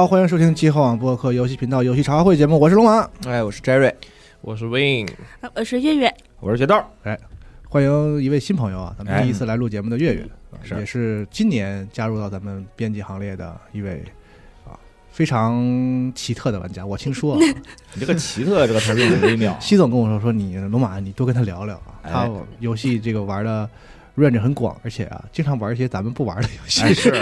好，欢迎收听极客网播客游戏频道游戏茶话会节目，我是龙马，哎，我是 Jerry，我是 Win，啊我是月月，我是雪豆。哎欢迎一位新朋友啊，咱们哎第一次来录节目的月月，也是今年加入到咱们编辑行列的一位啊非常奇特的玩家。我听说啊，你这个奇特这个词儿用的微妙西总跟我说说你龙马，你多跟他聊聊啊，哎他游戏这个玩的 range 很广，而且啊经常玩一些咱们不玩的游戏。哎，是，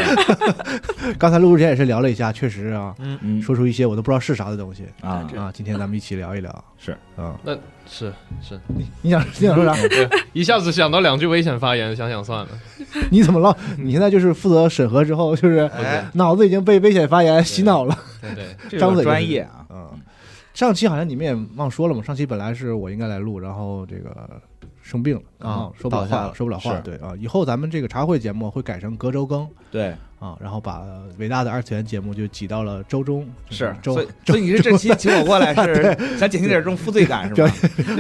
刚才录之前也是聊了一下，确实啊，嗯嗯说出一些我都不知道是啥的东西啊，啊。今天咱们一起聊一聊，是啊，那是是，你你想你想说啥？一下子想到两句危险发言，想想算了。你怎么了？你现在就是负责审核之后，就是哎，脑子已经被危险发言洗脑了。对对，这个张嘴就是专业啊，嗯，上期好像你们也忘说了嘛，上期本来是我应该来录，然后这个生病了啊说不了话，了说不了话。是对啊，以后咱们这个茶会节目会改成隔周更对，啊，然后把伟大的二次元节目就挤到了周中，是，周所以所以你是这期请我过来是想减轻点这种负罪感是吧？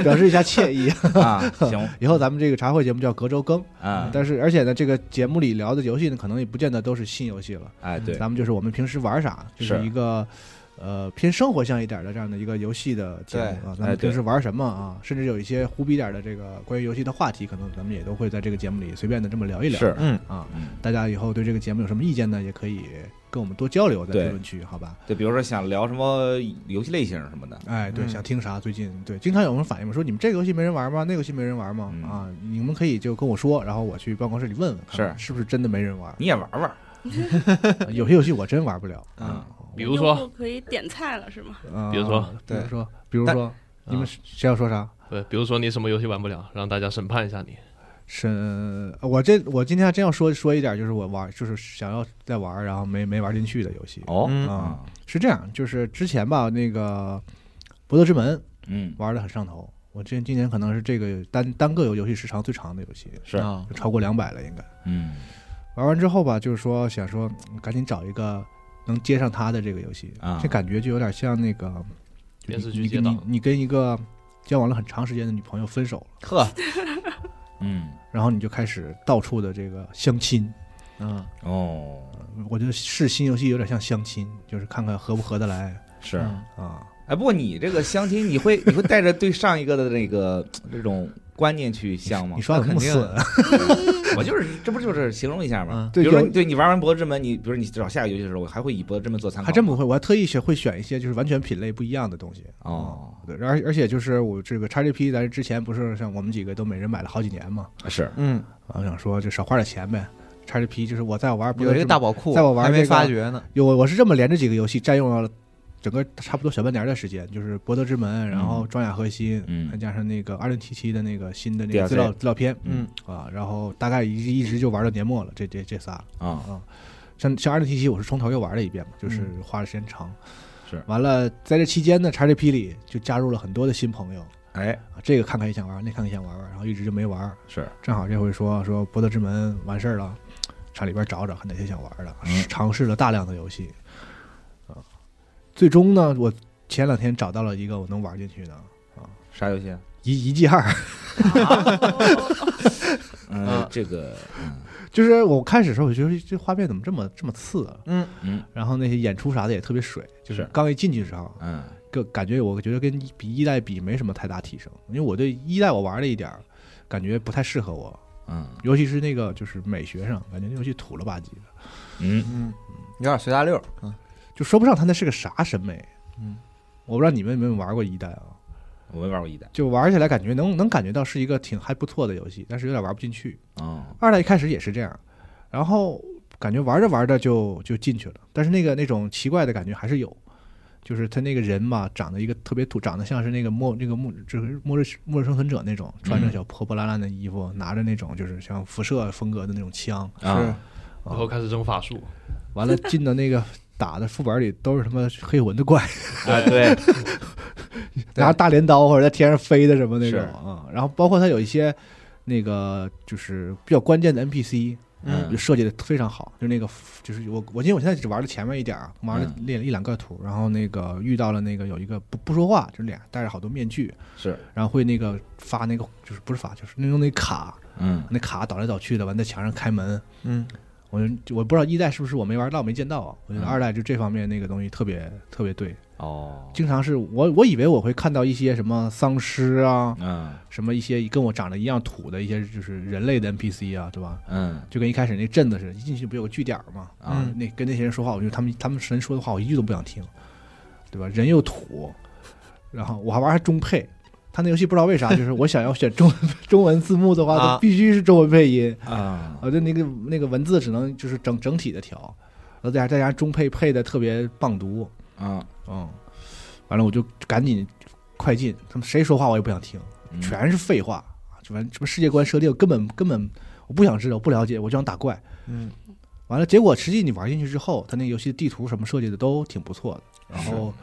表示一下歉意。啊，行 以后咱们这个茶会节目叫隔周更，啊，但是而且呢，这个节目里聊的游戏呢，可能也不见得都是新游戏了。哎，对，咱们就是我们平时玩啥，就是是一个呃偏生活向一点的这样的一个游戏的节目啊。咱们平时玩什么啊？甚至有一些胡逼点的这个关于游戏的话题，可能咱们也都会在这个节目里随便的这么聊一聊。是，嗯，啊，嗯，大家以后对这个节目有什么意见呢？也可以跟我们多交流在评论区，好吧？对，比如说想聊什么游戏类型什么的，哎，对，嗯想听啥？最近对，经常有人反映嘛，说你们这个游戏没人玩吗？那个游戏没人玩吗？嗯啊，你们可以就跟我说，然后我去办公室里问问，是是不是真的没人玩？你也玩玩，有些游戏我真玩不了。嗯，比如说，可以点菜了是吗？啊比如说比如说，比如说，你们谁要说啥？对，比如说你什么游戏玩不了，让大家审判一下你。审，我这我今天还真要说说一点，就是我玩，就是想要再玩，然后没没玩进去的游戏。哦，嗯啊，是这样，就是之前吧，那个《博德之门》嗯，玩的很上头，我今今年可能是这个单单个游游戏时长最长的游戏，是，啊，超过两百了应该。嗯，玩完之后吧，就是说想说嗯赶紧找一个能接上他的这个游戏，啊。这感觉就有点像那个电视你你剧接档你你跟一个交往了很长时间的女朋友分手了。呵，嗯，然后你就开始到处的这个相亲。嗯，哦，我觉得是新游戏有点像相亲，就是看看合不合得来。是，嗯。啊。哎，不过你这个相亲，你会你会带着对上一个的那个这种观念去相吗？你？说的肯定损，我就是，这不就是形容一下吗嗯？对比如说你对你玩完《博德之门》，你比如你找下个游戏的时候，我还会以《博德之门》做参考。还真不会，我还特意选会选一些就是完全品类不一样的东西。哦对，而而且就是我这个 XGP，咱之前不是像我们几个都每人买了好几年嘛，是嗯，啊，我想说就少花点钱呗。XGP 就是我在我玩有一个大宝库，在我玩还没发掘呢，有我是这么连着几个游戏占用了整个差不多小半年的时间，就是《博德之门》，然后《装甲核心》，嗯。再加上那个二零七七的那个新的那个资料资料片，嗯。啊，然后大概一一直就玩到年末了，这这这仨。啊，啊，像像二零七七我是从头又玩了一遍嘛，就是嗯花的时间长，是。完了在这期间呢，XGP 里就加入了很多的新朋友。哎，啊，这个看看也想玩，那看看也想玩玩，然后一直就没玩，是。正好这回说说《博德之门》完事儿了，上里边找找看哪些想玩的，嗯。尝试了大量的游戏。啊，最终呢，我前两天找到了一个我能玩进去的啊。啥游戏啊？一一 G 二，嗯啊，这个，嗯。就是我开始的时候我觉得这画面怎么这么这么次啊，嗯。嗯。然后那些演出啥的也特别水，就是是刚一进去的时候，嗯。个感觉我觉得跟一比一代比没什么太大提升，因为我对一代我玩了一点儿，感觉不太适合我，嗯。尤其是那个就是美学上，感觉那游戏土了吧唧的，嗯，嗯，有点随大溜，嗯就说不上他那是个啥审美。嗯，我不知道你们有没有玩过一代啊？我没玩过一代。就玩起来感觉能能感觉到是一个挺还不错的游戏，但是有点玩不进去。哦，二代一开始也是这样，然后感觉玩着玩着就就进去了，但是那个那种奇怪的感觉还是有，就是他那个人嘛，长得一个特别土，长得像是那个末那个末就是末日末日生存者那种，穿着小破破烂烂的衣服，拿着那种就是像辐射风格的那种枪，啊，然后开始扔法术，完了进到那个打的副本里都是他妈黑魂的怪，啊，对，拿大镰刀或者在天上飞的什么那种是啊，然后包括它有一些那个就是比较关键的 NPC，嗯就设计的非常好，就那个就是我我记得我现在只玩了前面一点儿，玩了嗯练了一两个图，然后那个遇到了那个有一个不不说话，就脸戴着好多面具，是，然后会那个发那个就是不是发就是那用那卡，嗯那卡倒来倒去的，完在墙上开门，嗯我我不知道一代是不是我没玩到没见到啊？我觉得嗯二代就这方面那个东西特别特别对，哦，经常是我我以为我会看到一些什么丧尸啊，嗯什么一些跟我长得一样土的一些就是人类的 NPC 啊，对吧？嗯就跟一开始那镇子似的，一进去不有个据点儿吗？啊那跟那些人说话，我觉得他们他们神说的话我一句都不想听，对吧？人又土，然后我还玩还中配。他那游戏不知道为啥，就是我想要选中文 中文字幕的话，啊。它必须是中文配音。啊。我就那个那个文字只能就是整整体的调，然后再加再加上中配配的特别棒读，啊，嗯，完了我就赶紧快进，他们谁说话我也不想听，嗯。全是废话，什么什么世界观设定根本根本我不想知道，我不了解，我就想打怪。嗯。完了，结果实际你玩进去之后，他那游戏地图什么设计的都挺不错的，然后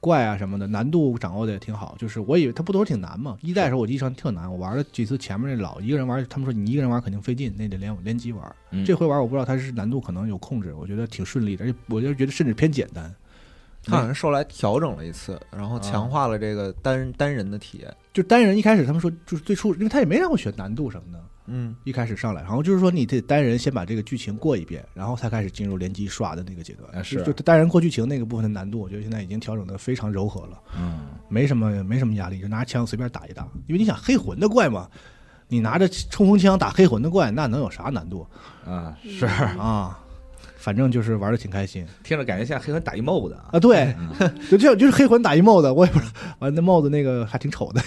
怪啊什么的难度掌握的也挺好。就是我以为它不都是挺难嘛，一代的时候我记忆上特难，我玩了几次前面那老一个人玩，他们说你一个人玩肯定费劲，那得连连机玩。嗯这回玩我不知道它是难度可能有控制，我觉得挺顺利的，而且我就觉得甚至偏简单。他好像是后来调整了一次，然后强化了这个单单人的体验。就单人一开始他们说就是最初，因为他也没让我选难度什么的，嗯一开始上来，然后就是说你得单人先把这个剧情过一遍，然后才开始进入联机刷的那个阶段。啊是就就单人过剧情那个部分的难度，我觉得现在已经调整的非常柔和了，嗯没什么没什么压力，就拿枪随便打一打。因为你想黑魂的怪嘛，你拿着冲锋枪打黑魂的怪，那能有啥难度啊是，啊？反正就是玩的挺开心听着感觉像黑魂打一 mod 啊啊。对，嗯 就这样，就是黑魂打一 mod，我也不知道，完那 mod 那个还挺丑的，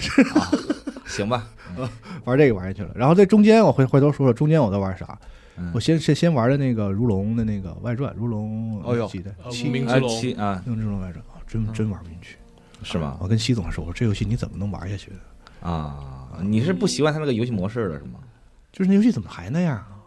行吧，玩这个玩下去了。然后在中间，我回回头说说中间我都玩啥。嗯我先先先玩的那个如龙的那个外传，如龙哦哟几代呃七啊无名之龙七啊用这种外传，啊真真玩不进去。是吗我跟西总说，我说这游戏你怎么能玩下去的？啊，你是不习惯他那个游戏模式了是吗？就是那游戏怎么还那样啊？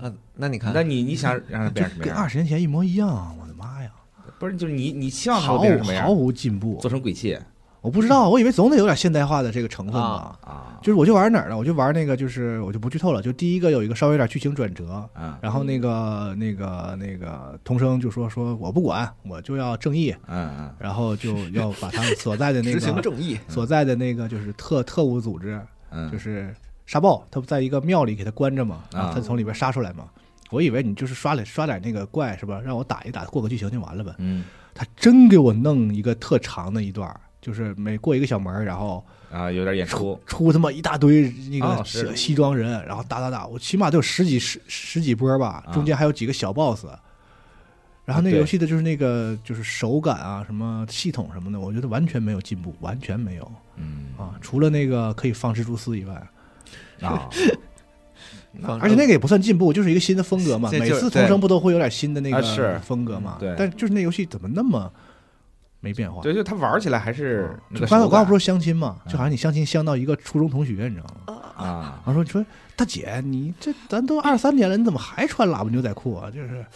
那那你看，那你你想让它就变什么样？跟二十年前一模一样，我的妈呀，不是，就是你你希望它毫变什么样？毫无进步做。成鬼泣我不知道，我以为总得有点现代化的这个成分吧。啊就是我就玩哪儿呢？我就玩那个，就是我就不剧透了。就第一个有一个稍微有点剧情转折，啊然后那个那个那个童生就说说我不管，我就要正义，嗯嗯然后就要把他们所在的那个 执行正义。所在的那个就是特特务组织，嗯，就是沙暴，他不在一个庙里给他关着嘛，然后啊他从里边杀出来嘛。我以为你就是刷点刷点那个怪是吧？让我打一打过个剧情就完了呗。嗯他真给我弄一个特长的一段，就是每过一个小门儿，然后啊，有点演出出他妈一大堆那个哦西西装人，然后打打打，我起码都有十几十十几波吧，啊中间还有几个小 boss。然后那个游戏的就是那个就是手感啊，什么系统什么的，我觉得完全没有进步，完全没有嗯啊！除了那个可以放蜘蛛丝以外，啊 而且那个也不算进步，就是一个新的风格嘛。每次重生不都会有点新的那个风格嘛？对但就是那游戏怎么那么没变化？对，就它玩起来还是刚才我刚刚不是说相亲嘛，嗯就好像你相亲相到一个初中同学，你知道吗？啊然后说你说大姐，你这咱都二三年了，你怎么还穿喇叭牛仔裤啊？就是，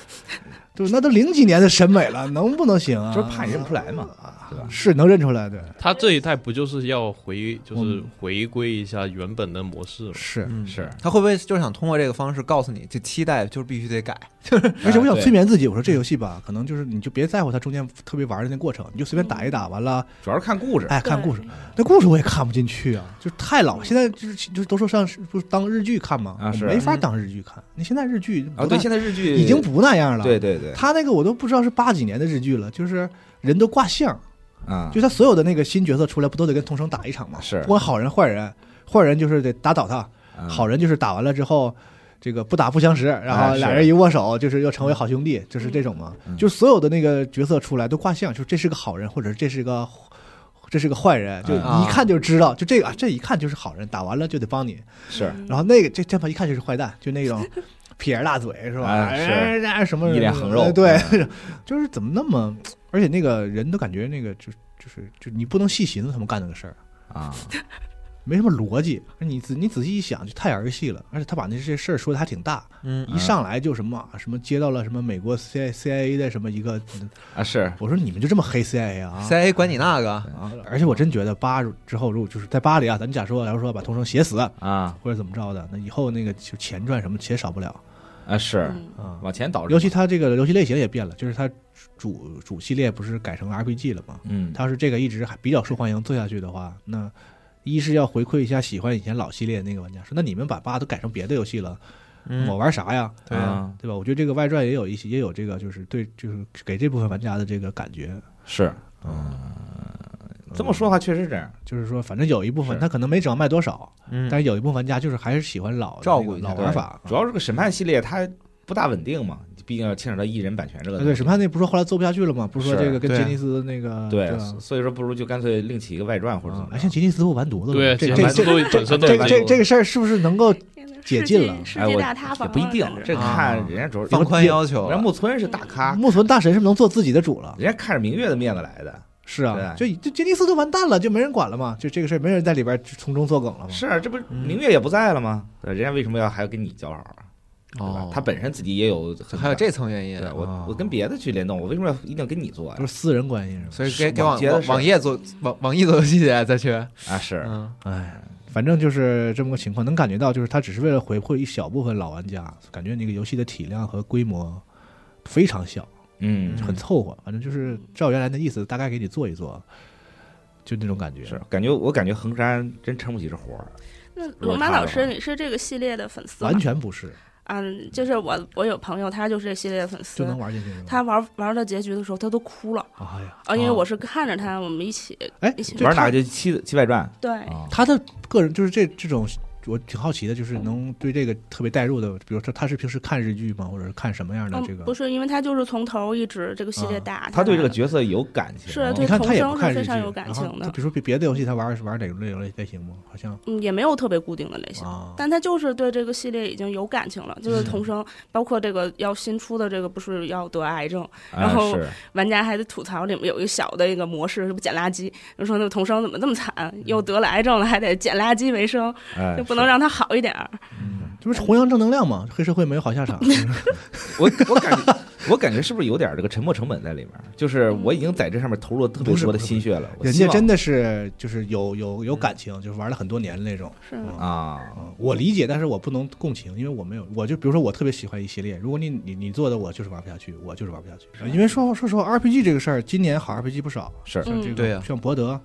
就那都零几年的审美了，能不能行啊？就是怕你认不出来嘛，对吧？是能认出来，对，他这一代不就是要回，就是嗯回归一下原本的模式吗？是。嗯是他会不会就是想通过这个方式告诉你，这期待就是必须得改？而且我想催眠自己，我说这游戏吧，可能就是你就别在乎它中间特别玩的那过程，你就随便打一打，完了，主要是看故事哎，看故事。那故事我也看不进去啊，就是太老。现在就是就是都说上不是当日剧看吗？啊是没法当日剧看。你现在日剧啊，对，现在日剧已经不那样了。对对对。他那个我都不知道是八几年的日剧了，就是人都挂相，啊。就他所有的那个新角色出来，不都得跟同生打一场吗？是。不管好人坏人，坏人就是得打倒他，啊。好人就是打完了之后。这个不打不相识，然后俩人一握手，就是要成为好兄弟，就是这种嘛。嗯。就所有的那个角色出来都挂相，就是这是个好人，或者这是个 这是个坏人，就啊一看就知道，就这个啊这一看就是好人，打完了就得帮你。是。然后那个这这帮一看就是坏蛋，就那种撇着大嘴是吧？哎是。哎什么一脸横肉。哎对嗯，就是怎么那么，而且那个人都感觉那个就就是就你不能细寻思他们干那个事儿，啊没什么逻辑。你仔你仔细一想，就太儿戏了。而且他把那些事儿说的还挺大，嗯一上来就什么什么接到了什么美国 C C I A 的什么一个，啊是我说你们就这么黑 C I A 啊？，CIA 管你那个，啊！而且我真觉得八之后，如果就是在巴黎啊，咱假说，假如说把童生写死啊或者怎么着的，那以后那个就钱赚什么钱少不了啊是嗯啊。往前倒，尤其它这个游戏类型也变了，就是它主主系列不是改成 RPG 了吗？嗯它要是这个一直还比较受欢迎做下去的话，那一是要回馈一下喜欢以前老系列那个玩家，说那你们把八都改成别的游戏了，嗯我玩啥呀？对啊，啊，对吧？我觉得这个外传也有一些，也有这个，就是对，就是给这部分玩家的这个感觉。是，嗯，这么说的话确实这样，就是说，反正有一部分他可能没整卖多少，嗯，但是有一部分玩家就是还是喜欢老照顾老玩法。主要是个审判系列，它不大稳定嘛，毕竟要牵扯到艺人版权这个啊对。审判那不是说后来做不下去了吗？不是说这个跟杰尼斯那个对，所以说不如就干脆另起一个外传或者怎么，样像杰尼斯都完犊子了，对，这这这这个这这个事儿是不是能够解禁了哎我世界大塌也房不一定，这啊看人家主要放宽要求，人家木村是大咖，木村大神是不是能做自己的主了？人家看着明月的面子来的。是啊，就就杰尼斯都完蛋了，就没人管了嘛，就这个事儿没人在里边从中作梗了嘛。是啊，这不明月也不在了吗？对，人家为什么要还要跟你交好啊？哦？，他本身自己也有很还有这层原因对，我哦我跟别的去联动，我为什么要一定要跟你做呀都？是私人关系是吧？所以给给网页做网网易做游戏去再去，啊，是嗯哎，反正就是这么个情况，能感觉到就是他只是为了回馈一小部分老玩家，感觉那个游戏的体量和规模非常小，嗯很凑合。反正就是照原来的意思，大概给你做一做，就那种感觉。是，感觉我感觉横山真撑不起这活儿。那龙马老师，你是这个系列的粉丝吗？完全不是，嗯，就是我我有朋友，他就是这系列的粉丝就，能玩进去。他玩玩到结局的时候，他都哭了哎呀，啊，因为啊我是看着他，我们一起哎一起玩哪个就七七外传对，啊？他的个人就是这这种，我挺好奇的，就是能对这个特别代入的，比如说他是平时看日剧吗，或者是看什么样的这嗯，个不？是，因为他就是从头一直这个系列啊打，他对这个角色有感情，是对你看他也童不看日剧，声是非常有感然后情的他比如说别别的游戏，他玩是玩哪种类类类型吗？好像嗯也没有特别固定的类型。啊，但他就是对这个系列已经有感情了，就是嗯童声，包括这个要新出的这个不是要得癌症，啊然后玩家还得吐槽里面有一个小的一个模式，是不捡垃圾，就说那个童生怎么这么惨，又得了癌症了，还得捡垃圾为生，哎就不能让他好一点儿。这不是弘扬正能量吗？黑社会没有好下场。我我感觉我感觉是不是有点这个沉没成本在里面？就是我已经在这上面投入了特别多的心血了，人家真的是就是有有有感情，就是玩了很多年的那种。是，嗯啊，嗯我理解，但是我不能共情，因为我没有，我就比如说我特别喜欢一系列，如果你你你做的我就是玩不下去，我就是玩不下去。因为说说实话，RPG 这个事儿，今年好 RPG 不少，是像这个、嗯对呀像博德，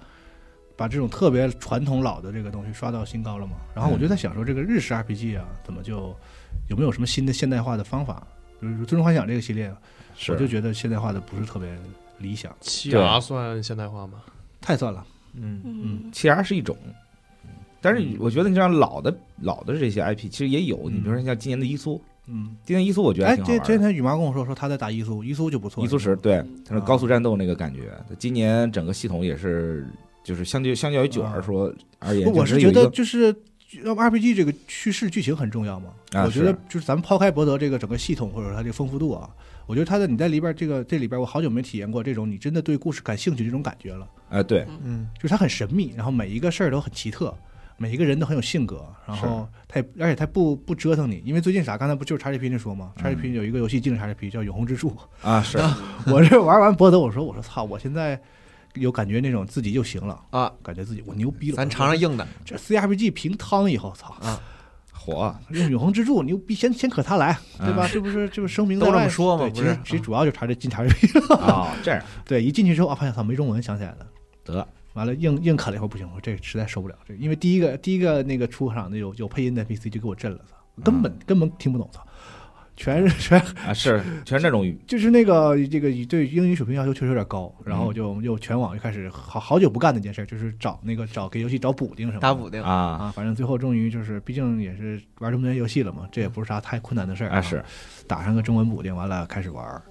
把这种特别传统老的这个东西刷到新高了嘛。然后我就在想说，这个日式 RPG 啊，怎么就有没有什么新的现代化的方法？比如说《最终幻想》这个系列，我就觉得现代化的不是特别理想，七对 R 算现代化吗？太算了。嗯嗯，七 R 是一种，但是我觉得你像老的老的这些 IP 其实也有，你比如说像今年的伊苏，嗯，今年伊苏我觉得哎，还挺好玩的。这这天羽毛跟我说说他在打伊苏，伊苏就不错，伊苏十对，它是啊高速战斗那个感觉。今年整个系统也是，就是相对相较于九啊 R 说而言，我是觉得就是 RPG 这个叙事剧情很重要嘛？啊我觉得就是咱们抛开博德这个整个系统或者它这个丰富度啊，我觉得它的你在里边这个这里边，我好久没体验过这种你真的对故事感兴趣这种感觉了。啊对，嗯就是它很神秘，然后每一个事儿都很奇特，每一个人都很有性格，然后它也而且它不不折腾你，因为最近啥，刚才不就是 XGP 那说吗嗯？XGP 有一个游戏进了 XGP 叫《永恒之柱》，啊是 我这玩完博德，我说我说操，我现在有感觉那种自己就行了，啊，感觉自己我牛逼了，咱尝尝硬的，这 CRPG 平汤以后，操。啊。火，用永恒之柱牛逼，先先可他来，对吧？嗯这不是这不是声明都这么说吗？其实其实主要就查这进 XGP，啊。这样。对，一进去之后啊，发现操没中文，想起来了。得。完了，硬硬啃了以后不行，我这实在受不了。这因为第一个第一个那个出场的有有配音的 NPC 就给我震了，操，根本、根本听不懂，操，全是 全啊是全是那种语就是那个这个对英语水平要求确实有点高，然后就我们就全网就开始好好久不干那件事，就是找那个找给游戏找补丁什么的打补丁，啊。啊，反正最后终于就是，毕竟也是玩这么多年游戏了嘛，这也不是啥太困难的事儿啊是。打上个中文补丁，完了开始玩儿，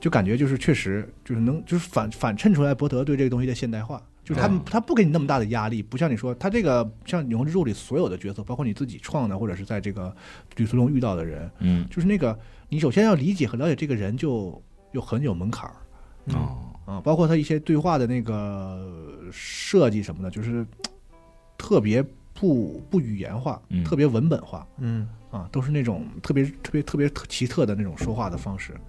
就感觉就是确实就是能就是反反衬出来博德对这个东西的现代化，就是他们哦他不给你那么大的压力，不像你说他这个像《永恒之柱》里所有的角色，包括你自己创的或者是在这个旅途中遇到的人，嗯。就是那个你首先要理解和了解这个人就有很有门槛儿。嗯哦啊，包括他一些对话的那个设计什么的，就是特别不不语言化，嗯。特别文本化。嗯。啊，都是那种特别特别特别奇特的那种说话的方式。嗯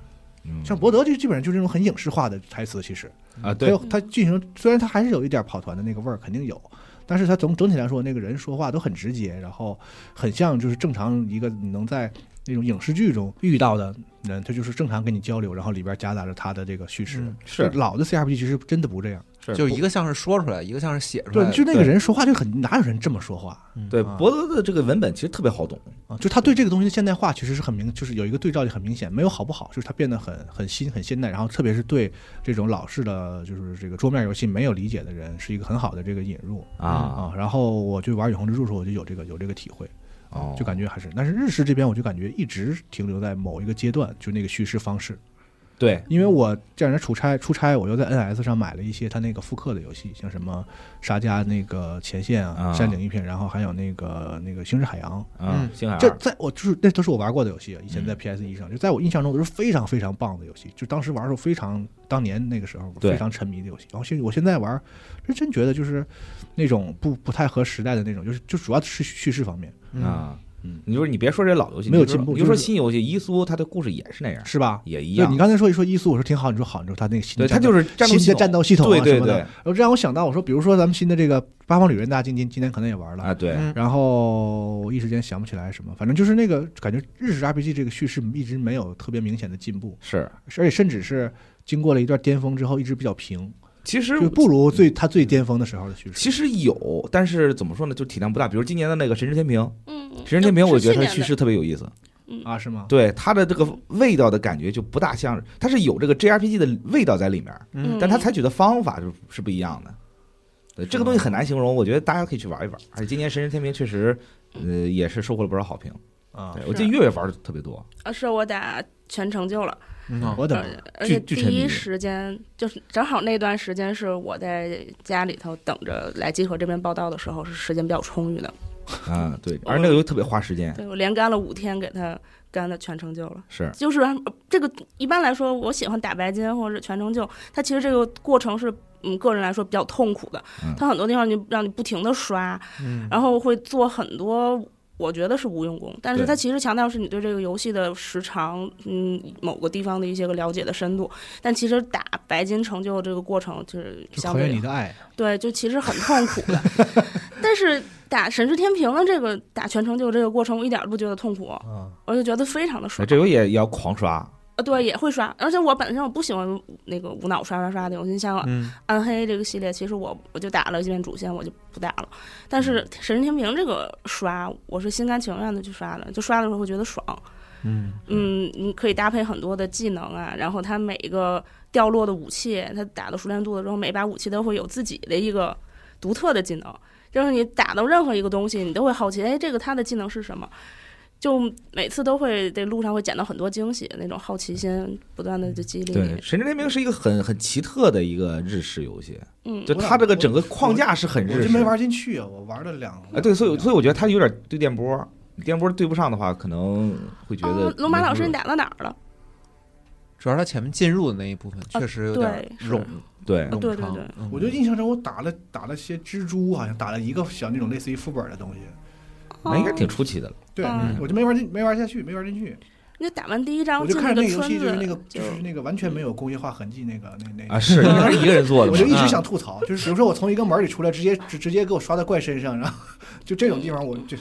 像博德就基本上就是那种很影视化的台词，其实啊对。他进行虽然他还是有一点跑团的那个味儿，肯定有，但是他总整体来说那个人说话都很直接，然后很像就是正常一个你能在那种影视剧中遇到的人，他就是正常跟你交流，然后里边夹杂着他的这个叙事。嗯是老的 CRPG 其实真的不这样，是就一个像是说出来，一个像是写出来，，对就那个人说话就很哪有人这么说话对啊博德的这个文本其实特别好懂，啊？就他对这个东西的现代化其实是很明，就是有一个对照就很明显，没有好不好，就是他变得很很新很现代，然后特别是对这种老式的就是这个桌面游戏没有理解的人，是一个很好的这个引入啊啊。然后我就玩《永恒之柱》的时候，我就有这个有这个体会。哦，就感觉还是，但是日式这边我就感觉一直停留在某一个阶段，就那个叙事方式。对。因为我这两天出差，出差我又在 NS 上买了一些他那个复刻的游戏，像什么沙加那个前线啊、啊。山顶一片，然后还有那个那个星之海洋。啊。星海二在我就是那都是我玩过的游戏啊，以前在嗯。PS 一上，就在我印象中都是非常非常棒的游戏，就当时玩的时候非常，当年那个时候对。非常沉迷的游戏。然后现我现在玩，是真觉得就是那种不不太合时代的那种，就是就主要是叙事方面，嗯啊，嗯，你就是你别说这老游戏，没有进步就是说新游戏，伊苏它的故事也是那样，是吧？也一样你。刚才说一说伊苏，我说挺好，你说好，你说它那个新对，它就是新的战斗系统啊对对什么的。对然后这让我想到，我说，比如说咱们新的这个《八方旅人》，大家今今今天可能也玩了，啊，对，嗯然后一时间想不起来什么，反正就是那个感觉日式 RPG 这个叙事一直没有特别明显的进步，是。而且甚至是经过了一段巅峰之后，一直比较平，其实不如最他最巅峰的时候的叙事。其实有，但是怎么说呢，就体量不大。比如今年的那个《神之天平》，《嗯，神之天平》，我觉得它叙事特别有意思。啊，是吗？对它的这个味道的感觉就不大像，它是有这个 JRPG 的味道在里面，嗯但它采取的方法就是不一样的。对这个东西很难形容，我觉得大家可以去玩一玩。而且今年《神之天平》确实，呃，也是收获了不少好评。啊，我记得月月玩的特别多。啊，是我打全成就了，嗯我等而而且第一时间就是正好那段时间是我在家里头等着来集合这边报道的时候，是时间比较充裕的。啊，对，而那个又特别花时间，对我连干了五天，给他干的全成就了。是就是呃这个一般来说，我喜欢打白金或者全成就，它其实这个过程是。嗯，个人来说比较痛苦的嗯，它很多地方就让你不停的刷，嗯然后会做很多我觉得是无用功，但是对它其实强调是你对这个游戏的时长，嗯，某个地方的一些个了解的深度。但其实打白金成就这个过程就是考相对验你的爱。对，就其实很痛苦的。但是打神之天平的这个打全成就这个过程，我一点都不觉得痛苦，啊，我就觉得非常的爽。这游戏也也要狂刷。呃，对，也会刷，而且我本身我不喜欢那个无脑刷刷刷的游戏，像嗯暗黑这个系列，其实我我就打了几遍主线，我就不打了。但是神之天平这个刷，我是心甘情愿的去刷的，就刷的时候会觉得爽。嗯嗯，你可以搭配很多的技能啊，然后它每一个掉落的武器，它打到熟练度的时候，每把武器都会有自己的一个独特的技能，就是你打到任何一个东西，你都会好奇，哎，这个它的技能是什么？就每次都会在路上会捡到很多惊喜，那种好奇心不断的就激励对，你《神之天平》是一个很很奇特的一个日式游戏，嗯，就它这个整个框架是很日式。我就没玩进去啊，我玩了两。啊，对，所以所以我觉得它有点对电波，电波对不上的话，可能会觉得哦。龙马老师，你打到哪儿了？主要是他前面进入的那一部分确实有点冗对冗长对对对嗯我就印象中我打了打了些蜘蛛，好像打了一个小那种类似于副本的东西。那应该挺出奇的了。对，嗯。我就没玩进，没玩下去，没玩进去。你就打完第一张我就看着那个游戏就是那个就就是那个完全没有工业化痕迹那个那那啊，是因为他是一个人做的 我就一直啊。想吐槽，就是比如说我从一个门里出来，直接直直接给我刷到怪身上，然后 就这种地方我就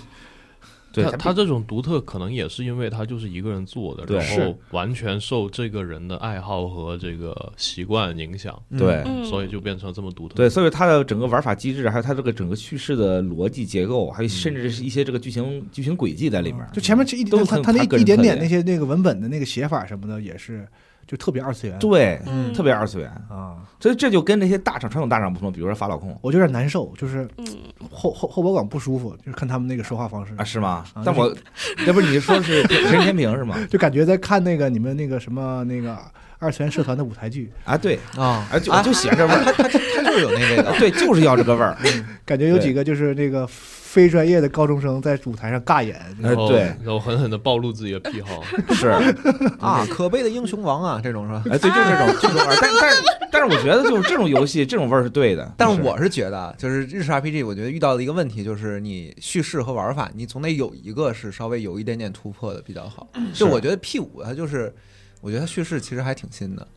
对他他这种独特，可能也是因为他就是一个人做的，然后完全受这个人的爱好和这个习惯影响，对嗯，所以就变成这么独特。对，所以它的整个玩法机制，还有它这个整个叙事的逻辑结构，还有甚至是一些这个剧情剧情轨迹在里面。就前面这一都很点他他那一点点那些那个文本的那个写法什么的，也是就特别二次元。对，嗯特别二次元。啊，所以这就跟那些大厂传统大厂不同，比如说法老控我就有点难受，就是嗯，后后后脖梗不舒服，就是看他们那个说话方式啊，是吗啊？但我 要不你说是神之天平是吗？就感觉在看那个你们那个什么那个二次元社团的舞台剧，啊，对，啊啊就就喜欢这味儿，他他他就是有那味道。对，就是要这个味儿。感觉有几个就是那个非专业的高中生在舞台上尬演，呃然后对然后狠狠的暴露自己的癖好。是，啊，可悲的英雄王啊，这种是吧？哎，对，就是这种 这种味儿。但但但是我觉得就是这种游戏这种味儿是对的。但是我是觉得啊，就是日式 RPG，我觉得遇到的一个问题就是你叙事和玩法，你总得有一个是稍微有一点点突破的比较好。就我觉得 P 五它就是，我觉得它叙事其实还挺新的，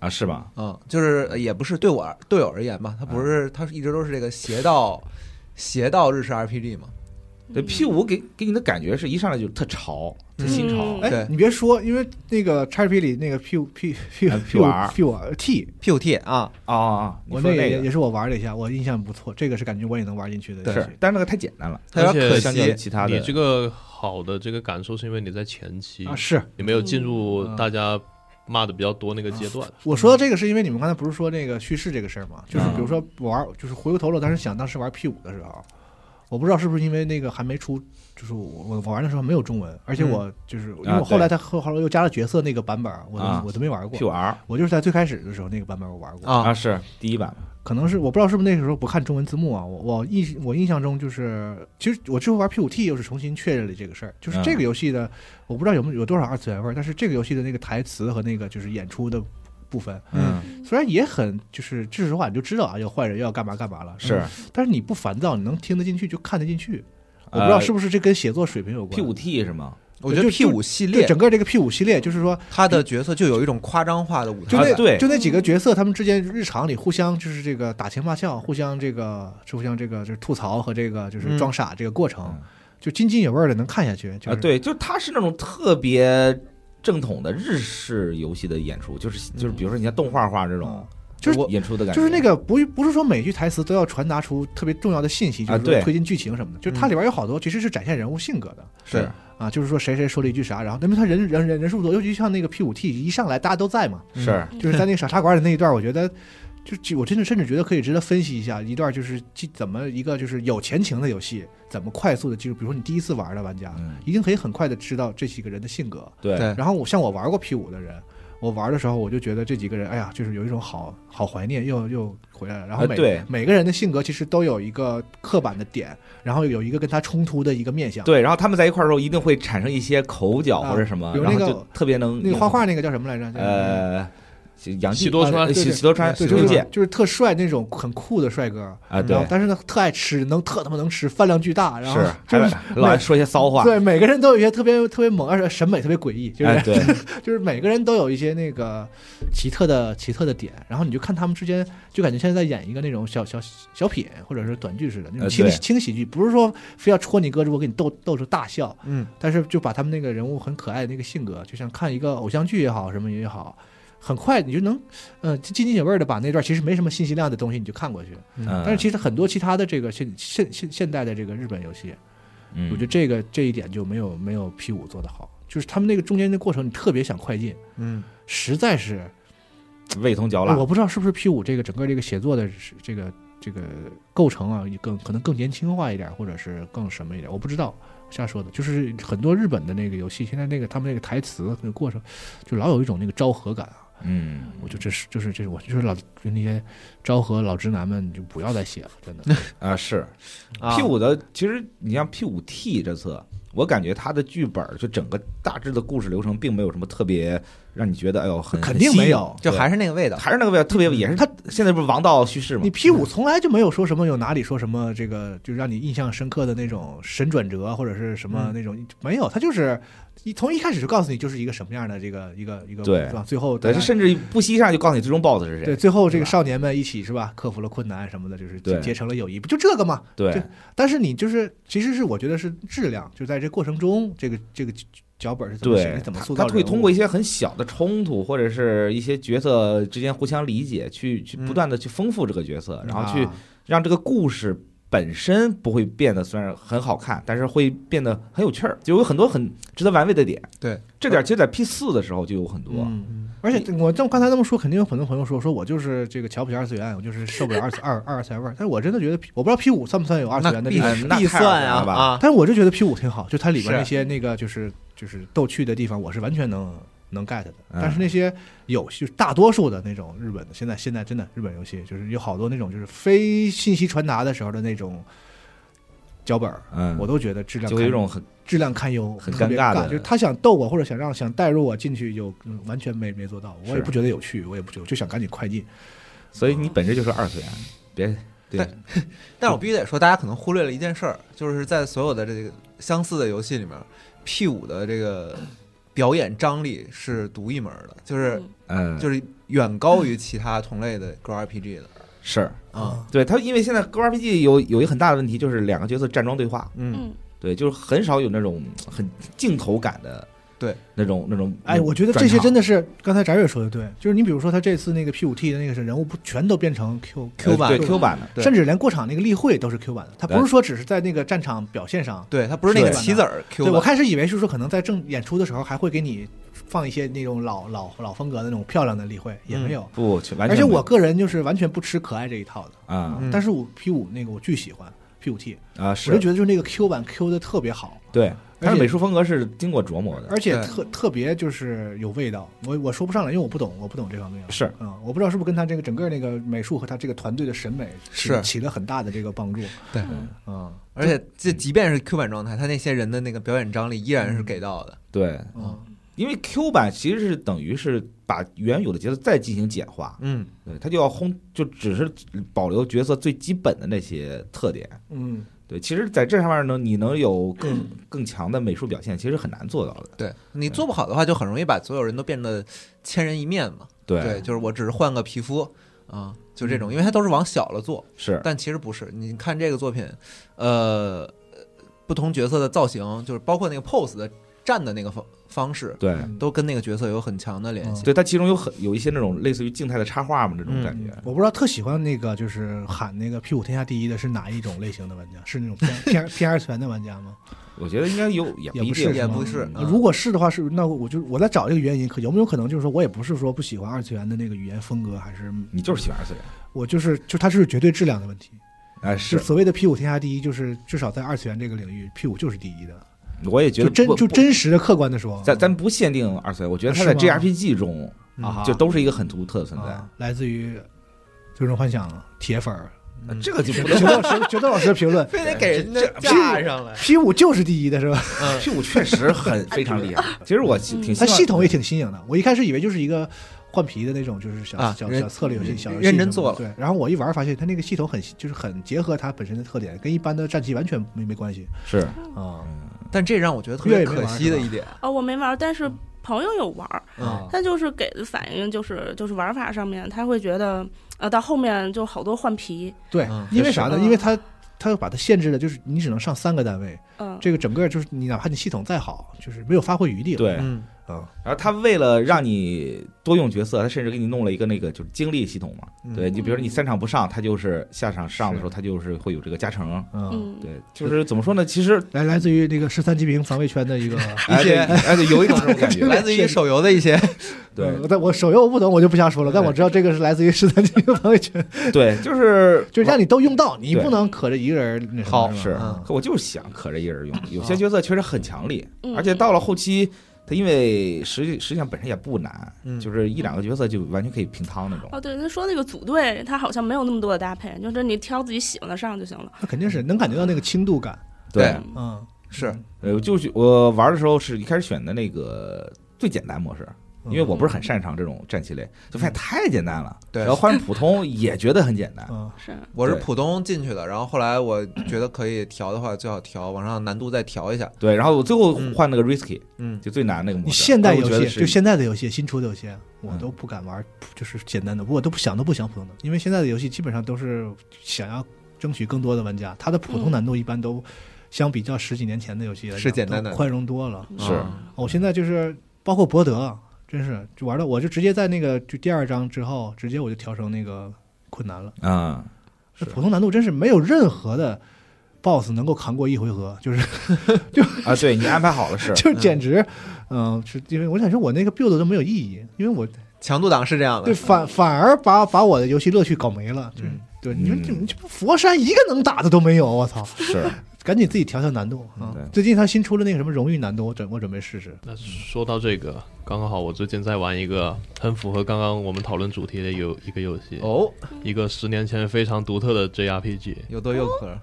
啊，是吧？嗯，就是也不是对我队友而言吧，它不是它是一直都是这个邪道邪道日式 RPG 嘛，对 P 五给给你的感觉是一上来就特潮，特新潮。嗯，哎对，你别说，因为那个 XP 里那个 P 五 P P 啊 P 五 P5R P 五 T，P 五 T 啊，啊啊！你我说那个那个。也也是我玩了一下，我印象不错，这个是感觉我也能玩进去的。是，但是那个太简单了，它有而且点可惜。其他的。你这个好的这个感受是因为你在前期啊，是。你没有进入嗯。大家骂的比较多那个阶段。我说的这个是因为你们刚才不是说那个叙事这个事儿吗？就是嗯比如说我玩，就是回过头了，当时想当时玩 P 五的时候，我不知道是不是因为那个还没出，就是我我我玩的时候没有中文，而且我就是因为我后来他后后来又加了角色那个版本，我都啊我都没玩 P 过。五 R 我就是在最开始的时候那个版本我玩过，啊啊是第一版嘛，可能是我不知道是不是那个时候不看中文字幕啊，我我印我印象中就是，其实我之后玩 P 五 T 又是重新确认了这个事儿，就是嗯这个游戏的我不知道有没有有多少二次元味儿，但是这个游戏的那个台词和那个就是演出的部分，嗯虽然也很就是说实话你就知道啊，有坏人要干嘛干嘛了，是但是你不烦躁，你能听得进去就看得进去。我不知道是不是这跟写作水平有关。P 五 T 是吗？我觉得就 P 五系对列整个这个 P 五系列，就是说他的角色就有一种夸张化的舞就那台感。对就那几个角色，他们之间日常里互相就是这个打情骂俏，互相这个互相这个就是吐槽和这个就是装傻这个过程，嗯就津津有味的能看下去。就啊，是、对，就他是那种特别正统的日式游戏的演出，就是就是比如说你像动画化这种嗯，就是演出的感觉，就是那个不不是说每句台词都要传达出特别重要的信息，就是推进剧情什么的。就是它里边有好多其实是展现人物性格的是啊，就是说谁谁说了一句啥，然后那么他人人人人数多，尤其像那个 P 五 T 一上来大家都在嘛，是就是在那个傻茶馆里那一段，我觉得。就就我真的甚至觉得可以值得分析一下一段，就是记怎么一个就是有前情的游戏，怎么快速的进入，比如说你第一次玩的玩家，嗯一定可以很快的知道这几个人的性格。对对然后我像我玩过 P 五的人，我玩的时候我就觉得这几个人，哎呀，就是有一种好好怀念，又又回来了。然后每、每个人的性格其实都有一个刻板的点，然后有一个跟他冲突的一个面相。，对，然后他们在一块儿的时候一定会产生一些口角啊或者什么，比如那个然后就特别能那个画画那个叫什么来着？呃，杨喜多川呃喜喜多就是喜多介就是特帅那种很酷的帅哥啊，对，但是呢特爱吃，能特他妈能吃，饭量巨大，然后是 就是还老爱说一些骚话，对每个人都有一些特别特别猛，而且审美特别诡异，就是、哎，对，就是每个人都有一些那个奇特的奇特的点，然后你就看他们之间，就感觉现在在演一个那种小小小品或者是短剧似的那种轻、轻喜剧，不是说非要戳你胳肢窝给你逗逗出大笑，嗯，但是就把他们那个人物很可爱的那个性格，就像看一个偶像剧也好，什么也好。很快你就能，呃，津津有味的把那段其实没什么信息量的东西你就看过去。嗯但是其实很多其他的这个现现现现代的这个日本游戏，嗯我觉得这个这一点就没有没有 P 五做得好，就是他们那个中间的过程，你特别想快进，嗯，实在是，味同嚼蜡我，不知道是不是 P 五这个整个这个写作的这个这个构成啊，更可能更年轻化一点，或者是更什么一点，我不知道。瞎说的，就是很多日本的那个游戏，现在那个他们那个台词那个过程，就老有一种那个昭和感啊。嗯，我就这是就是这我就是老就那些昭和老直男们就不要再写了，真的。啊是。啊。P 五的，其实你像 P 五 T 这次，我感觉它的剧本就整个大致的故事流程，并没有什么特别让你觉得哎呦很肯定没有就还是是那个味道。还是那个味道，特别也是他现在不是王道叙事嘛你？P 五从来就没有说什么有哪里说什么这个就让你印象深刻的那种神转折或者是什么嗯那种、没有，他就是一从一开始就告诉你就是一个什么样的这个一个一个对是吧？最后甚至不惜上就告诉你最终 BOSS 是谁。对最后这个少年们一起是吧克服了困难什么的，就是结成了友谊，不就这个吗？对但是你就是其实是我觉得是质量，就在这过程中这个这个脚本是怎么写，怎么他塑造人物，他会通过一些很小的冲突，或者是一些角色之间互相理解，去去嗯。不断的去丰富这个角色，然后去啊。让这个故事本身不会变得虽然很好看，但是会变得很有趣儿，就有很多很值得玩味的点。对，这点其实在 P 四的时候就有很多。嗯，而且我这么刚才这么说，肯定有很多朋友说说我就是这个瞧不起二次元，我就是受不了二次二二次元味儿。但是我真的觉得我不知道 P 五算不算有二次元的必地方，哎那必算次元了吧啊！但是我就觉得 P 五挺好，就它里边那些那个就是就是逗趣的地方，我是完全能能 get 的。嗯但是那些有就是大多数的那种日本的，现在现在真的日本游戏就是有好多那种就是非信息传达的时候的那种脚本儿，嗯，我都觉得质量就有一堪种很质量堪忧，很尴尬的就是他想逗我或者想让想带入我进去，有、嗯完全没没做到，我也不觉得有趣，我也不觉得，就想赶紧快进。所以你本质就是二次元，别对但 但我必须得说，大家可能忽略了一件事儿，就是在所有的这个相似的游戏里面，P 五的这个表演张力是独一门的，就是嗯，就是远高于其他同类的 Go RPG 的。是。啊。对他，因为现在 Go RPG 有有一个很大的问题，就是两个角色站桩对话，嗯，嗯。对，就是很少有那种很镜头感的，对，那种那种。哎，我觉得这些真的的是刚才翟瑞说的对，就是你比如说他这次那个 P 五 T 的那个是人物不全都变成 Q Q 版对 Q 版的，甚至连过场那个例会都是 Q 版的，他不是说只是在那个战场表现上。对，他不是那个棋子儿 Q 对，我，开始以为是说可能在正演出的时候还会给你放一些那种老老老风格的那种漂亮的例会，也没有。不完全有。而且我个人就是完全不吃可爱这一套的，啊。嗯。但是我 P 五那个我巨喜欢 P 五 T，啊我就觉得就是那个 Q 版 Q 的特别好，对，它而且的美术风格是经过琢磨的，而且特特别就是有味道。我我说不上来，因为我不懂，我不懂这方面。是嗯，我不知道是不是跟他这个整个那个美术和他这个团队的审美是起了很大的这个帮助。对，嗯而且这即便是 Q 版状态，他那些人的那个表演张力依然是给到的。对，嗯，因为 Q 版其实是等于是把原有的角色再进行简化，嗯，对，他就要烘，就只是保留角色最基本的那些特点。嗯，对，其实在这上面呢，你能有更更强的美术表现，其实很难做到的。对你做不好的话，就很容易把所有人都变得千人一面嘛。对，对，就是我只是换个皮肤啊，就这种，因为它都是往小了做，是但其实不是。你看这个作品，呃，不同角色的造型，就是包括那个 pose 的站的那个方方式，对。都跟那个角色有很强的联系。对，它其中有很有一些那种类似于静态的插画嘛，这种嗯感觉。我不知道特喜欢那个就是喊那个 P 五天下第一的是哪一种类型的玩家？是那种偏 偏偏二次元的玩家吗？我觉得应该有，也也不是也不是如果是的话，是那我就我在找这个原因，可有没有可能就是说我也不是说不喜欢二次元的那个语言风格，还是你就是喜欢二次元，我就是就它是绝对质量的问题。哎，是所谓的 P 五天下第一，就是至少在二次元这个领域，P 五就是第一的。我也觉就真就真实的客观的说，咱咱不限定二次元，我觉得它在 JRPG 中啊就都是一个很独特的存在。啊来自于《最终幻想》铁粉儿，嗯这个就不能九豆老师九豆老师的评论 非得给人家这架上来。，P 五就是第一的是吧？嗯 P 五确实很非常厉害。其实我挺挺希望它系统也挺新颖的。我一开始以为就是一个换皮的那种，就是小小小策略游戏，小游戏认真做了对，然后我一玩发现它那个系统很就是很结合它本身的特点，跟一般的战棋完全没没关系是啊。但这让我觉得特别可惜的一点。哦，我没玩儿，但是朋友有玩儿，啊，他就是给的反应就是就是玩法上面，他会觉得呃到后面就好多换皮，对嗯，因为啥呢？因为它又把它限制了就是你只能上三个单位，嗯，这个整个就是你哪怕你系统再好，就是没有发挥余地了。对。嗯啊，然后他为了让你多用角色，他甚至给你弄了一个那个就是精力系统嘛。嗯对你，比如说你三场不上，他就是下场上的时候，他就是会有这个加成。嗯，嗯，对，就是怎么说呢？其实来来自于这个十三级兵防卫圈的一个。一些哎对，有一种这种感觉。来自于手游的一些，对嗯但我手游我不懂，我就不瞎说了。但我知道这个是来自于十三级兵防卫圈，对，就是就是让你都用到，你不能可着一个人好是可我就是想可着一个人用。有些角色确实很强力，嗯而且到了后期，他因为实际实际上本身也不难，嗯就是一两个角色就完全可以平摊那种。哦，对，他说那个组队，他好像没有那么多的搭配，就是你挑自己喜欢的上就行了。那肯定是能感觉到那个轻度感。对嗯，是呃，就是我玩的时候是一开始选的那个最简单模式，嗯因为我不是很擅长这种战棋类，就发现太简单了。对然后换成普通也觉得很简单。嗯是，我是普通进去的，然后后来我觉得可以调的话，最好调往上难度再调一下。对，然后我最后嗯换那个 risky，嗯，就最难那个模你式。现代游戏就现在的游戏新出的游戏，我嗯都不敢玩，就是简单的，我都不想都不想普通的，因为现在的游戏基本上都是想要争取更多的玩家，它的普通嗯难度一般都相比较十几年前的游戏是简单的宽容多了。是啊我现在就是包括博德，真是就玩到我就直接在那个就第二章之后，直接我就调成那个困难了。啊，是那普通难度真是没有任何的 BOSS 能够扛过一回合，就是 就啊，对你安排好了是，就简直，嗯、是因为我想说我那个 build 都没有意义，因为我强度档是这样的对，反反而把把我的游戏乐趣搞没了。就是嗯对，你说嗯这你这不佛山一个能打的都没有，我操！是 赶紧自己调调难度啊！最近他新出了那个什么荣誉难度，我准我准备试试。那说到这个，刚刚好，我最近在玩一个很符合刚刚我们讨论主题的游一个游戏，哦，一个十年前非常独特的 JRPG 有多有可《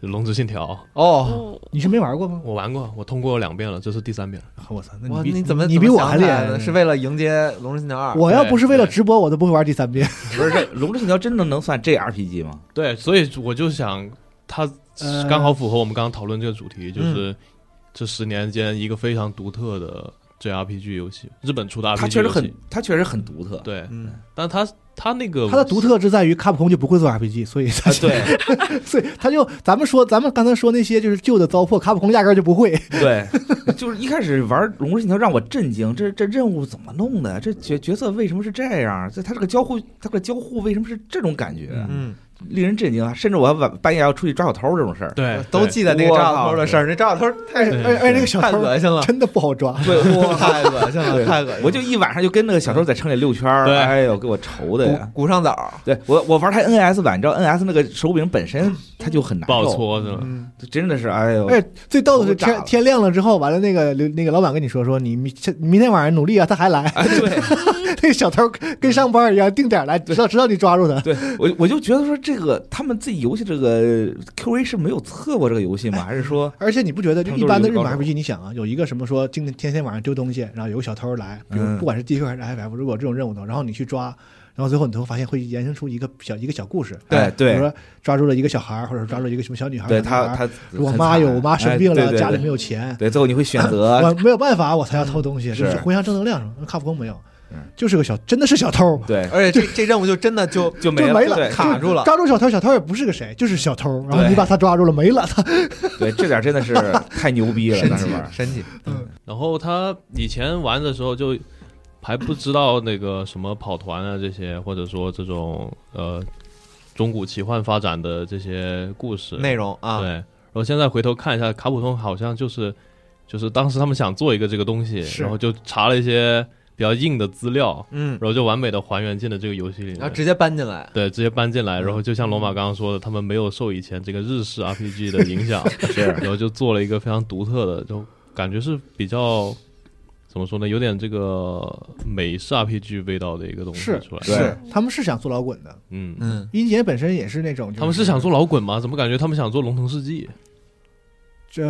龙之信条》。哦，哦，你是没玩过吗？我玩过，我通过两遍了，这是第三遍。我操，那，你比你怎么你比我还厉害呢？是为了迎接《龙之信条二》？我要不是为了直播，我都不会玩第三遍。不是这《龙之信条》真的能算 JRPG 吗？对，所以我就想，它呃刚好符合我们刚刚讨论这个主题，就是这十年间一个非常独特的 JRPG 游戏，日本出的 RPG 它确实很，它确实很独特。对，嗯，但它它那个它的独特之在于卡普空就不会做 RPG，所以它啊，对 所以他就咱们说咱们刚才说那些就是旧的糟粕，卡普空压根儿就不会。对，就是一开始玩《龙之信条》让我震惊，这这任务怎么弄的？这角角色为什么是这样？这他这个交互，他这个交互为什么是这种感觉？嗯，令人震惊啊！甚至我还晚半夜要出去抓小偷这种事儿。对都记得那个抓小偷的事儿，那抓小偷太对而而且那个小偷太恶心了，真的不好抓。对，哇，太恶心了，太恶心。我就一晚上就跟那个小偷在城里溜圈儿，对哎呦，给我愁的呀！鼓鼓上枣，对我，我玩台 NS 版，你知道 NS 那个手柄本身 它就很难不好受，搓是吧？嗯，真的是哎呦，而且最逗的是天天亮了之后，完了那个那个老板跟你说说你明明天晚上努力啊，他还来。哎对 那个小偷跟上班一样，定点来，直到直到你抓住他。对，我我就觉得说这个他们自己游戏这个 QA 是没有测过这个游戏吗？还是说而且你不觉得就一般的日本 RPG，你想啊，有一个什么说今天天天晚上丢东西，然后有个小偷来，比如嗯不管是 DQ 还是 FF，如果这种任务的，然后你去抓，然后最后你都会发现会延伸出一个小一个小故事。对对比如说抓住了一个小孩儿，或者抓住一个什么小女孩儿。对他他我妈有我妈生病了，家里没有钱，对，最后你会选择 我没有办法，我才要偷东西，是这是互相正能量什么？卡普空没有嗯，就是个小，真的是小偷，对。而且这这任务就真的就 就没就没了对卡住了。抓住小偷，小偷也不是个谁，就是小偷，然后你把他抓住了，没了，他。对，这点真的是 太牛逼了，神奇当时玩，神奇，嗯然后他以前玩的时候就还不知道那个什么跑团啊这些，或者说这种呃中古奇幻发展的这些故事内容啊，对，然后现在回头看一下，卡普通好像就是就是当时他们想做一个这个东西，然后就查了一些比较硬的资料，嗯，然后就完美的还原进了这个游戏里面。然后直接搬进来，对，直接搬进来，嗯。然后就像罗马刚刚说的，他们没有受以前这个日式 RPG 的影响，是。然后就做了一个非常独特的，就感觉是比较怎么说呢，有点这个美式 RPG 味道的一个东西是出来。对。是，他们是想做老滚的，嗯，嗯，英杰本身也是那种，就他们是想做老滚吗？怎么感觉他们想做龙腾世纪，这，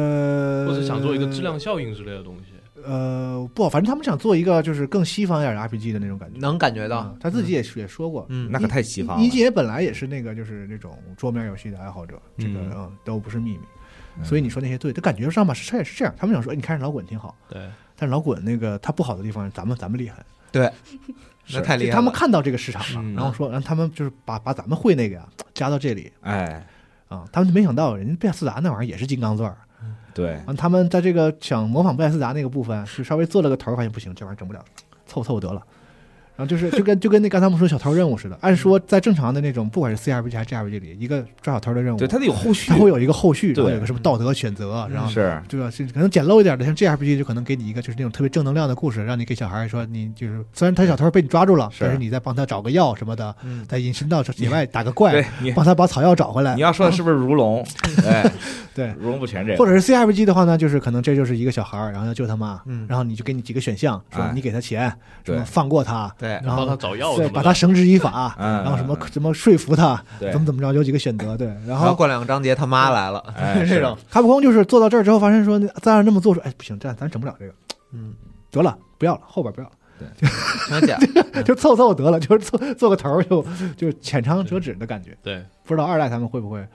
或者想做一个质量效应之类的东西？呃，不，反正他们想做一个就是更西方一点的 RPG 的那种感觉。能感觉到。啊，他自己也是也说过，嗯，那可太西方了。一姐本来也是那个就是那种桌面游戏的爱好者，这个嗯嗯都不是秘密。嗯。所以你说那些对，他感觉上吧是他也是这样，他们想说，哎你看着老滚挺好，对，但是老滚那个他不好的地方，咱们咱们厉害，对，那太厉害了。他们看到这个市场了，嗯。然后说让他们就是把把咱们会那个呀加到这里。哎，啊，他们就没想到人家贝斯达那玩意儿也是金刚钻儿，对，他们在这个想模仿贝斯达那个部分，是稍微做了个头，发现不行，这玩意儿整不了，凑凑得了。然后就是就跟就跟那刚才我们说小偷任务似的，按说在正常的那种不管是 CRPG 还是 G R P G 里，一个抓小偷的任务，对，它得有后续。它，会有一个后续，然后对有个什么道德选择，然后是。对吧？是可能简陋一点的，像 G R P G 就可能给你一个就是那种特别正能量的故事，让你给小孩说你就是虽然他小偷被你抓住了，但是你再帮他找个药什么的，嗯，在隐身到野外打个怪帮他把草药找回来你。要说的是不是如龙？哎，对，如龙不全这个，或者是 CRPG 的话呢，就是可能这就是一个小孩，然后要救他妈，嗯。然后你就给你几个选项，说哎。你给他钱，什么放过他，对，然后他找药对把他绳之以法，嗯然后什么什么说服他，怎么怎么着，有几个选择，对，然然后后过两个章节他妈来了，哎这种，卡普空就是做到这儿之后，发现说咱按这么做，说哎不行，这样咱整不了这个，嗯，得了，不要了，后边不要了。对，就，就凑凑得了，就是做做个头儿就就浅尝辄止的感觉。对，不知道二代他们会不会？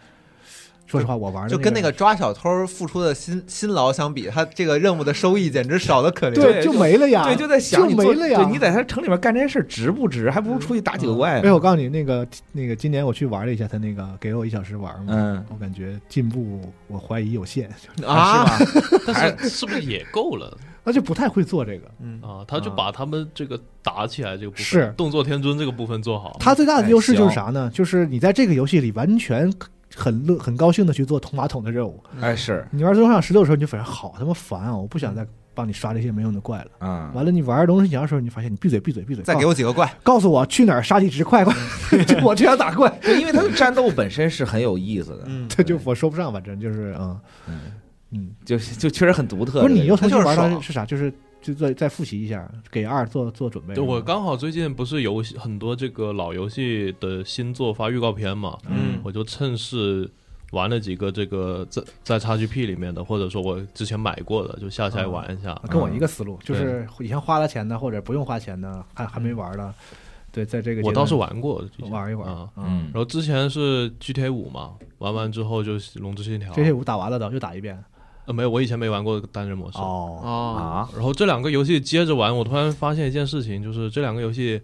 说实话，我玩的就跟那个抓小偷付出的辛辛劳相比，他这个任务的收益简直少的可怜。对就没了呀，对，就在想就没了呀。对，你在他城里面干这些事儿值不值？还不如出去打几个怪哎，。我告诉你，那个那个，今年我去玩了一下，他那个给我一小时玩嘛，嗯，我感觉进步我怀疑有限，啊，是吧？但是是不是也够了那就不太会做这个。嗯，啊？他就把他们这个打起来这个部分，是动作天尊这个部分做好。他最大的优势哎就是啥呢？就是你在这个游戏里完全很乐很高兴的去做捅马桶的任务。哎，是，你玩《最终幻想十六》的时候，你就发现好他妈烦啊！我不想再帮你刷这些没用的怪了。嗯，完了，你玩《龙之信条》的时候，你发现你闭嘴闭嘴闭嘴，再给我几个怪，告诉我去哪儿杀地值，快快！就我就想打怪，对，因为他的战斗本身是很有意思的，嗯，这就我说不上，反正就是嗯嗯，嗯，就就确实很独特。不是你又这重新玩它就是爽它是啥？就是就再再复习一下，给二做做准备。对，我刚好最近不是游戏很多这个老游戏的新作发预告片嘛，嗯我就趁势玩了几个这个在在 XGP 里面的，或者说我之前买过的，就下下来玩一下。跟我一个思路，就是以前花了钱的或者不用花钱的，还还没玩的，对，在这个我倒是玩过，玩一玩啊。嗯然后之前是 GTA 五嘛，玩完之后就《龙之信条》，，GTA 五打完了的又打一遍，呃，没有，我以前没玩过单人模式。哦，哦，啊，然后这两个游戏接着玩，我突然发现一件事情，就是这两个游戏，《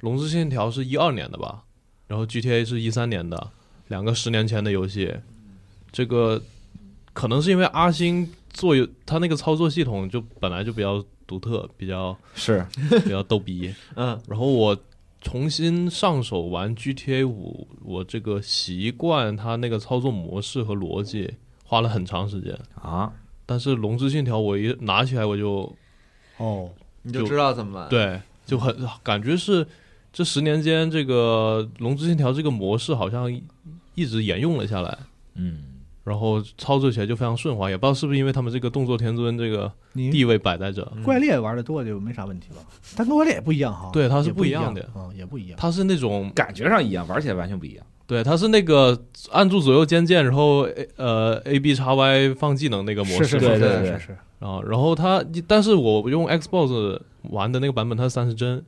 龙之信条》是一二年的吧，然后 GTA 是一三年的，两个十年前的游戏。这个可能是因为阿星做游，他那个操作系统就本来就比较独特，比较是 比较逗逼。嗯，然后我重新上手玩 GTA 五，我这个习惯它那个操作模式和逻辑，花了很长时间。啊，但是《龙之信条》我一拿起来我就哦，你就知道怎么玩。，对，就很感觉是这十年间这个《龙之信条》这个模式好像一直沿用了下来，嗯，然后操作起来就非常顺滑。也不知道是不是因为他们这个动作天尊这个地位摆在这，怪猎玩的多就没啥问题了？但跟怪猎也不一样哈，对它是不一样的嗯，也不一样。它是那种感觉上一样，玩起来完全不一样。对，它是那个按住左右肩键，然后 A 呃 A B 叉 Y 放技能那个模式，是是是对对对。是啊，然后它，但是我用 Xbox 玩的那个版本它是三十帧，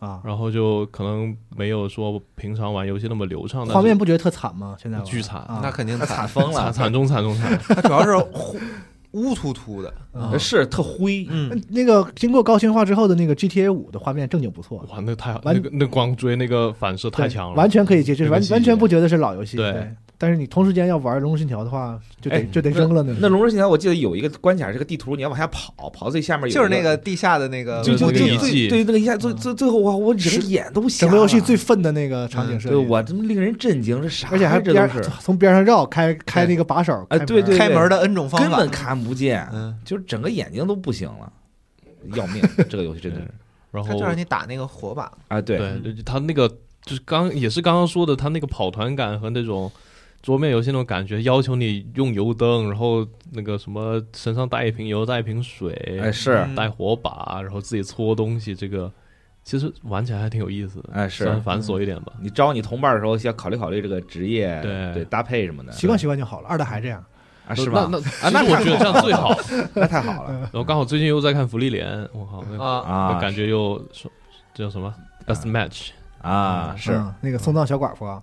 啊，然后就可能没有说平常玩游戏那么流畅，画面不觉得特惨吗？现在巨惨啊。那肯定惨惨，疯了，惨惨中惨中惨，它主要是糊乌突突的。啊是特灰，嗯，那个经过高清化之后的那个 GTA 五的画面正经不错，哇，那太好那个那光追那个反射太强了，完全可以接受，完完全不觉得是老游戏。对。对，但是你同时间要玩《龙之信条》的话，就得哎就得扔了那那《龙之信条》我记得有一个关卡，这个地图你要往下跑，跑到最下面有就是那个地下的那个就就就那个遗最迹对那个一下最最最后哇，我整个眼都瞎了。整个游戏最愤的那个场景设计，对我这么令人震惊，这啥呀？而且还边这都是。从边上绕开开那个把手，开门哎对对开门。的 N 种方法。根本。看不见，嗯，就是整个眼睛都不行了，要命！这个游戏真的。是然后他就让你打那个火把。啊，对。对，他那个就是刚也是刚刚说的，他那个跑团感和那种桌面游戏那种感觉，要求你用油灯，然后那个什么身上带一瓶油，带一瓶水，哎是。嗯带火把，然后自己搓东西，这个其实玩起来还挺有意思的，哎是。虽然繁琐一点吧。你招你同伴的时候，要考虑考虑这个职业对。对搭配什么的。习惯习惯就好了。二代还这样，啊，是吧？那啊那那我觉得这样最好。那太好了。然后刚好最近又在看《福利连》，我靠，那啊，啊！感觉又说这叫什么？Best match，啊，是。嗯那个送葬小寡妇啊，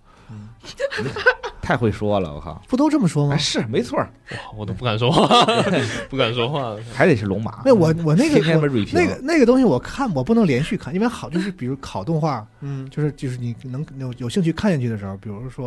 太会说了，我靠！不都这么说吗？哎，？是没错儿，哇，我都不敢说话，不敢说话。还得是龙马。那我我那个 天天那个那个东西我看我不能连续看，因为好就是比如 考动画，嗯，就是就是你能有有兴趣看下去的时候，比如说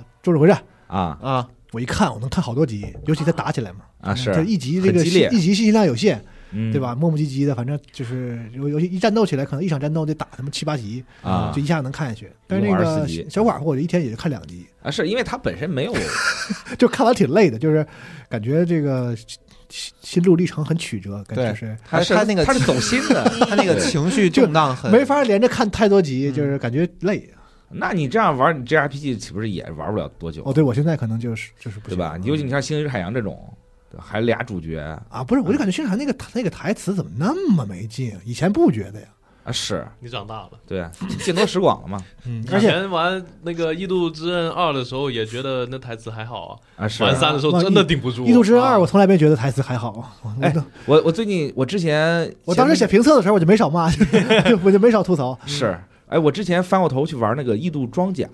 《周日回战》，啊。啊，我一看我能看好多集，尤其他打起来嘛，啊这是，一集这个一集信息量有限，嗯对？吧？磨磨唧唧的，反正就是有有一战斗起来，可能一场战斗得打他妈七八集，啊就一下能看下去。但是那个24集小寡妇，我就一天也就看两集，啊，是因为它本身没有 就看完挺累的，就是感觉这个心心路历程很曲折，感觉对是他他那个他是走心的，他那个情绪震荡很没法连着看太多集，嗯就是感觉累。那你这样玩，你 JRPG 岂不是也玩不了多久？哦，对我现在可能就是就是不行对吧？尤其你像《星之海洋》这种，还俩主角啊，不是，我就感觉宣传那个那个台词怎么那么没劲啊？以前不觉得呀，啊，是你长大了。对，见多识广了嘛，嗯，以而且前玩那个《异度之刃二》的时候，也觉得那台词还好啊。啊是。玩三的时候真的顶不住。《异度之刃二》啊我从来没觉得台词还好，我哎我我最近我之前我当时写评测的时候我就没少骂，就我就没少吐槽。是哎，我之前翻过头去玩那个《异度装甲》，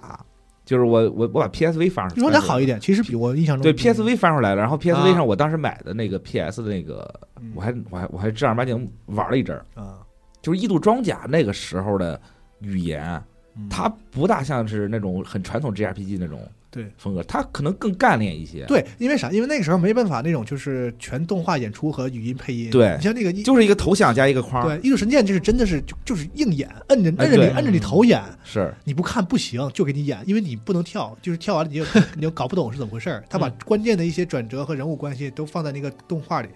就是我我我把 PSV 翻上，你说俩好一点，其实比我印象中对 PSV 翻出来了，然后 PSV 啊上我当时买的那个 PS 的那个，嗯。我还我还我还正儿八经玩了一阵儿，啊，就是《异度装甲》那个时候的语言，嗯。它不大像是那种很传统 G R P G 那种对风格，他可能更干练一些。对，因为啥？因为那个时候没办法那种就是全动画演出和语音配音。对你像那个就是一个头像加一个框，对《异度神剑》，就是真的是就就是硬演，摁着摁着你摁着你头演，是你不看不行，就给你演，因为你不能跳，就是跳完了你就 你就搞不懂是怎么回事儿。他把关键的一些转折和人物关系都放在那个动画里，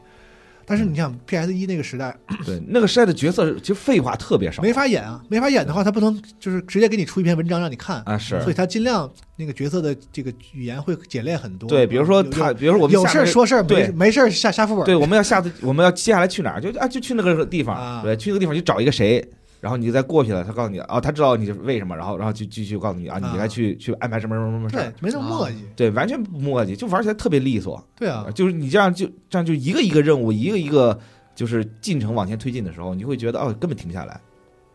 但是你想 PS 一那个时代对那个时代的角色其实废话特别少，没法演啊，没法演的话，他不能就是直接给你出一篇文章让你看，啊是所以他尽量那个角色的这个语言会简练很多。对，比如说他，比如说我们有事儿说事儿，没事没事儿下下副本。对，我们要下次我们要接下来去哪儿？就啊，就去那个地方，啊对，去那个地方去找一个谁，然后你再过去了，他告诉你，哦，他知道你是为什么，然后然后就继续告诉你啊，你啊该去去安排什么什么什么事对儿，，没那么磨叽。对，完全不磨叽，就玩起来特别利索，对啊，就是你这样就这样就一个一个任务，一个一个就是进程往前推进的时候，你会觉得哦，根本停不下来，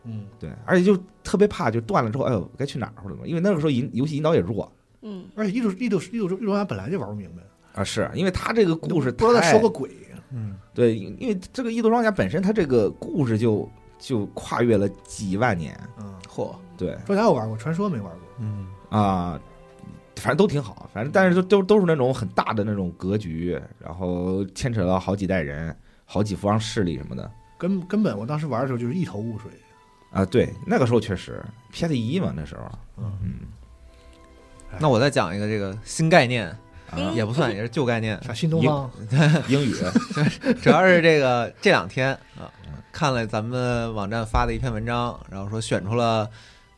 嗯，对，而且就特别怕就断了之后，哎呦，该去哪儿或者怎么，因为那个时候引游戏引导也弱。嗯，而且异度异度异度异度玩本来就玩不明白，啊，是因为他这个故事不知道在说个鬼。嗯，对，因因为这个《异度装甲》本身它这个故事就就跨越了几万年，嗯，嚯，对。说啥我玩过，传说没玩过。嗯。啊，反正都挺好，反正但是都都都是那种很大的那种格局，然后牵扯到好几代人、好几方势力什么的。根根本我当时玩的时候就是一头雾水。啊。对，那个时候确实 PS 一嘛，那时候，嗯。嗯。那我再讲一个这个新概念，啊，也不算，也是旧概念，啥新东方？英 语 主要是这个这两天啊，看了咱们网站发的一篇文章，然后说选出了，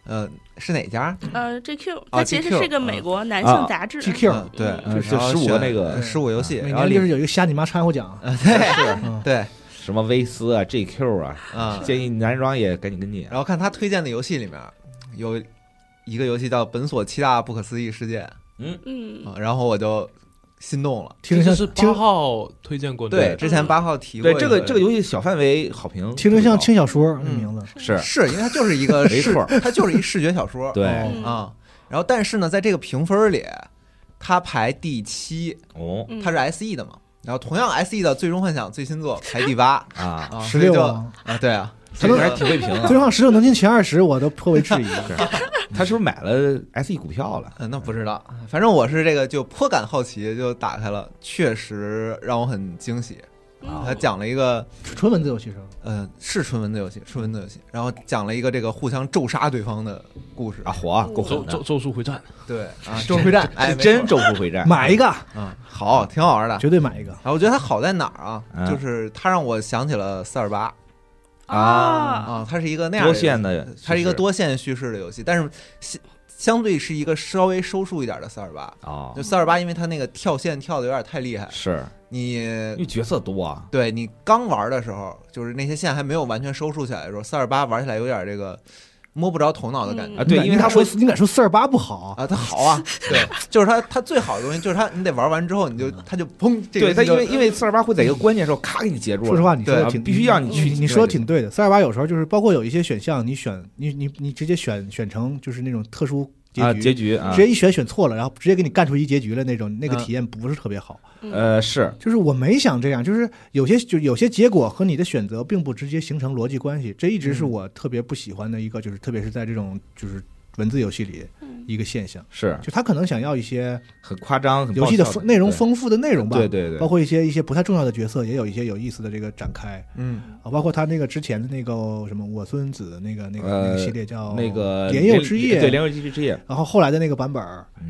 呃，是哪家？呃，GQ，啊它其实是个美国男性杂志。GQ 嗯对，就15个那个十五游戏，然后就是有一个瞎你妈掺和奖。呃对嗯对什么威斯啊、GQ 啊，啊，建议男装也赶紧跟进。然后看他推荐的游戏里面有一个游戏叫《本所七大不可思议事件》嗯，嗯，然后我就心动了。听着像是八听号推荐过的，对，之前八号提过对这个这个游戏小范围好评，听着像轻小说嗯那名字。是是因为它就是一个视没错，它就是一视觉小说。对嗯啊，然后但是呢，在这个评分里，它排第七，哦嗯它是 SE 的嘛。然后同样 SE 的《最终幻想》最新作排第八 啊，啊，16所以就啊啊，对啊，这个还挺会评啊最。后十六能进前二十，我都颇为质疑。他是不是买了 SE 股票了？嗯，那不知道，反正我是这个就颇感好奇，就打开了，确实让我很惊喜。嗯他讲了一个，纯文字游戏是吗？呃，是纯文字游戏，纯文字游戏，然后讲了一个这个互相咒杀对方的故事啊，火啊够狠的，咒咒咒术回战，对啊，咒术回战，哎，真咒术回战。买一个，啊，好，挺好玩的。绝对买一个。啊我觉得它好在哪儿啊？嗯就是它让我想起了四二八啊啊，它是一个那样的多线的，它是一个多线叙事的游戏，但是相相对是一个稍微收束一点的四二八。啊就，四二八，因为它那个跳线跳的有点太厉害，是你因为角色多啊。对你刚玩的时候，就是那些线还没有完全收束起来的时候，四二八玩起来有点这个摸不着头脑的感觉嗯啊对因为他会你敢说你敢说四二八不好？啊。它好啊，对，就是它它最好的东西就是它，你得玩完之后你就它就砰，这个对他，因为因为四二八会在一个关键时候咔给你截住了。说实话，你说的对挺必须要你去你说的挺对的。四二八有时候就是包括有一些选项，你选你你你直接选选成就是那种特殊啊，结局，结局啊。直，接一选选错了，然后直接给你干出一结局了那种，那个嗯。体验不是特别好。呃，是。就是我没想这样，就是有些就有些结果和你的选择并不直接形成逻辑关系，这一直是嗯。我特别不喜欢的一个，就是特别是在这种就是文字游戏里嗯。一个现象。是。就他可能想要一些很夸张，很游戏的丰内容丰富的内容吧，对对对，包括一些一些不太重要的角色，也有一些有意思的这个展开。嗯。啊，包括他那个之前的那个什么我孙子那个那个、那呃个系列叫那个莲幼之夜，对莲幼之夜然后后来的那个版本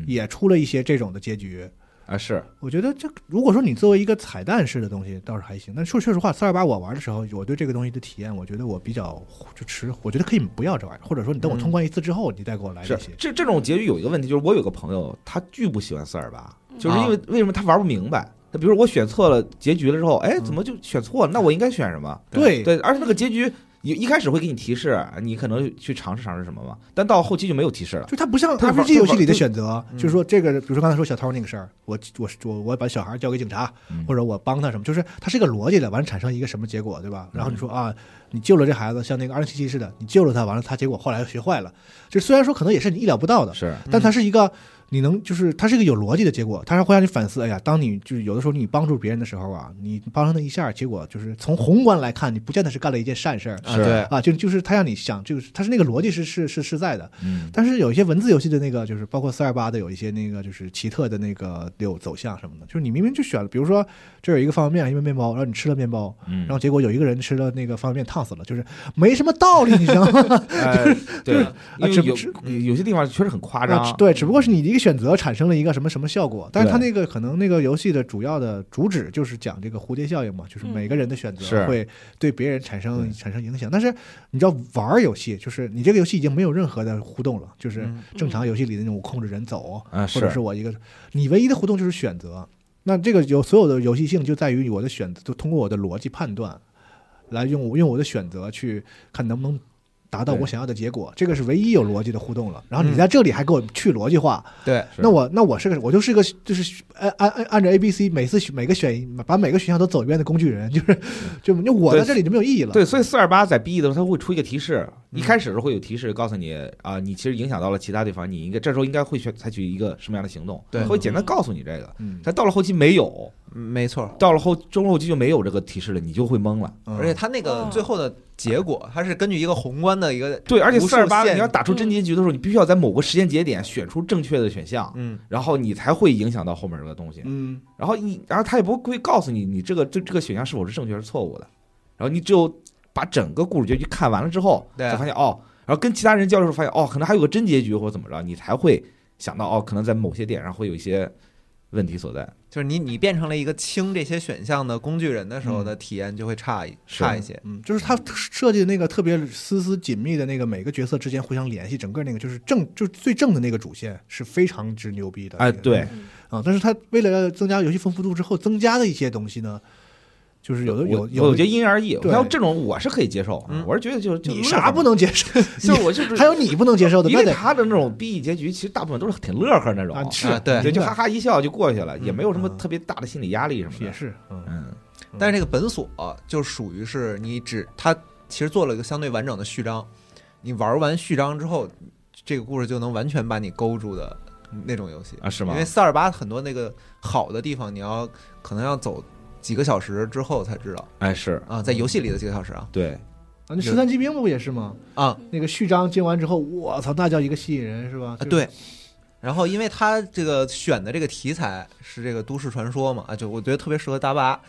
也出了一些这种的结局。啊，是我觉得这如果说你作为一个彩蛋式的东西倒是还行，但说说实话，四二八我玩的时候，我对这个东西的体验，我觉得我比较就持，我觉得可以不要这玩意儿，或者说你等我嗯通关一次之后，你再给我来这些。是这这种结局有一个问题，就是我有个朋友，他巨不喜欢四二八，就是因为为什么他玩不明白？他比如我选错了结局了之后，哎，怎么就选错了？那我应该选什么？对对，而且那个结局一一开始会给你提示，你可能去尝试尝试什么嘛，但到后期就没有提示了。就它不像它玩 RPG 游戏里的选择，嗯就是说这个，比如说刚才说小偷那个事儿，我我我我把小孩交给警察，嗯或者我帮他什么，就是它是一个逻辑的，完了产生一个什么结果，对吧？然后嗯你说啊，你救了这孩子，像那个二零七七似的，你救了他，完了他结果后来学坏了，就虽然说可能也是你意料不到的，是但它是一个你能就是它是一个有逻辑的结果，它是会让你反思。哎呀，当你就是有的时候你帮助别人的时候啊，你帮上那一下，结果就是从宏观来看，你不见得是干了一件善事儿啊，是对，啊，就就是他让你想，就是它是那个逻辑是是是是在的。嗯但是有一些文字游戏的那个，就是包括四二八的有一些那个就是奇特的那个有走向什么的，就是你明明就选了，比如说这有一个方便面，一个面包，然后你吃了面包，嗯然后结果有一个人吃了那个方便面烫死了，就是没什么道理，你知道吗？呃 对，因为有只只有些地方确实很夸啊张，对，只不过是你的一个选择产生了一个什么什么效果，但是它那个可能那个游戏的主要的主旨就是讲这个蝴蝶效应嘛，就是每个人的选择会对别人产生对。产生影响。但是你知道玩儿游戏，就是你这个游戏已经没有任何的互动了，就是嗯。正常游戏里的那种控制人走，啊或者是我一个你唯一的互动就是选择。那这个有所有的游戏性就在于我的选择，就通过我的逻辑判断，来用用我的选择去看能不能达到我想要的结果，这个是唯一有逻辑的互动了。然后你嗯在这里还给我去逻辑化，对，是。那我那我是个我就是个就是按按按按照 A B C 每次每个选把每个选项都走一遍的工具人，就是就就我在这里就没有意义了。对，所以四二八在 B E 的时候，它会出一个提示，嗯。一开始的时候会有提示告诉你啊，你其实影响到了其他地方，你应该这时候应该会选采取一个什么样的行动，对。会简单告诉你这个。嗯，但到了后期没有，嗯没错。到了后中后期就没有这个提示了，你就会懵了。嗯而且它那个哦最后的结果，它是根据一个宏观的一个对，而且四十八你要打出真结局的时候，你必须要在某个时间节点选出正确的选项，嗯然后你才会影响到后面这个东西。嗯然后你，然后他也不会告诉你你这个这这个选项是否是正确是错误的，然后你只有把整个故事结局看完了之后，对才发现哦，然后跟其他人交流的时候发现哦，可能还有个真结局或者怎么着，你才会想到哦，可能在某些点上会有一些问题所在。就是你你变成了一个清这些选项的工具人的时候的体验就会差一是差一些。嗯，就是他设计的那个特别丝丝紧密的那个每个角色之间互相联系，整个那个就是正就是最正的那个主线是非常之牛逼的。哎，对，啊，但是他为了要增加游戏丰富度之后增加的一些东西呢，就是有的有有的我觉得因人而异。对还有这种我是可以接受，嗯我是觉得就是你啥不？能接受？就是我就是 还有你不能接受的，因为他的那种 B E 结局，其实大部分都是挺乐呵那种，啊是啊对对，就哈哈一笑就过去了，也没有什么嗯特别大的心理压力什么的。也是，嗯嗯，但是这个本锁就属于是你只他其实做了一个相对完整的序章，你玩完序章之后，这个故事就能完全把你勾住的那种游戏啊是吗因为四二八很多那个好的地方，你要可能要走几个小时之后才知道。哎是，啊，在游戏里的几个小时啊。对，啊，那十三骑兵不也是吗？啊。那个序章接完之后，我操，那叫一个吸引人是吧？啊对。然后，因为他这个选的这个题材是这个都市传说嘛，啊，就我觉得特别适合大巴，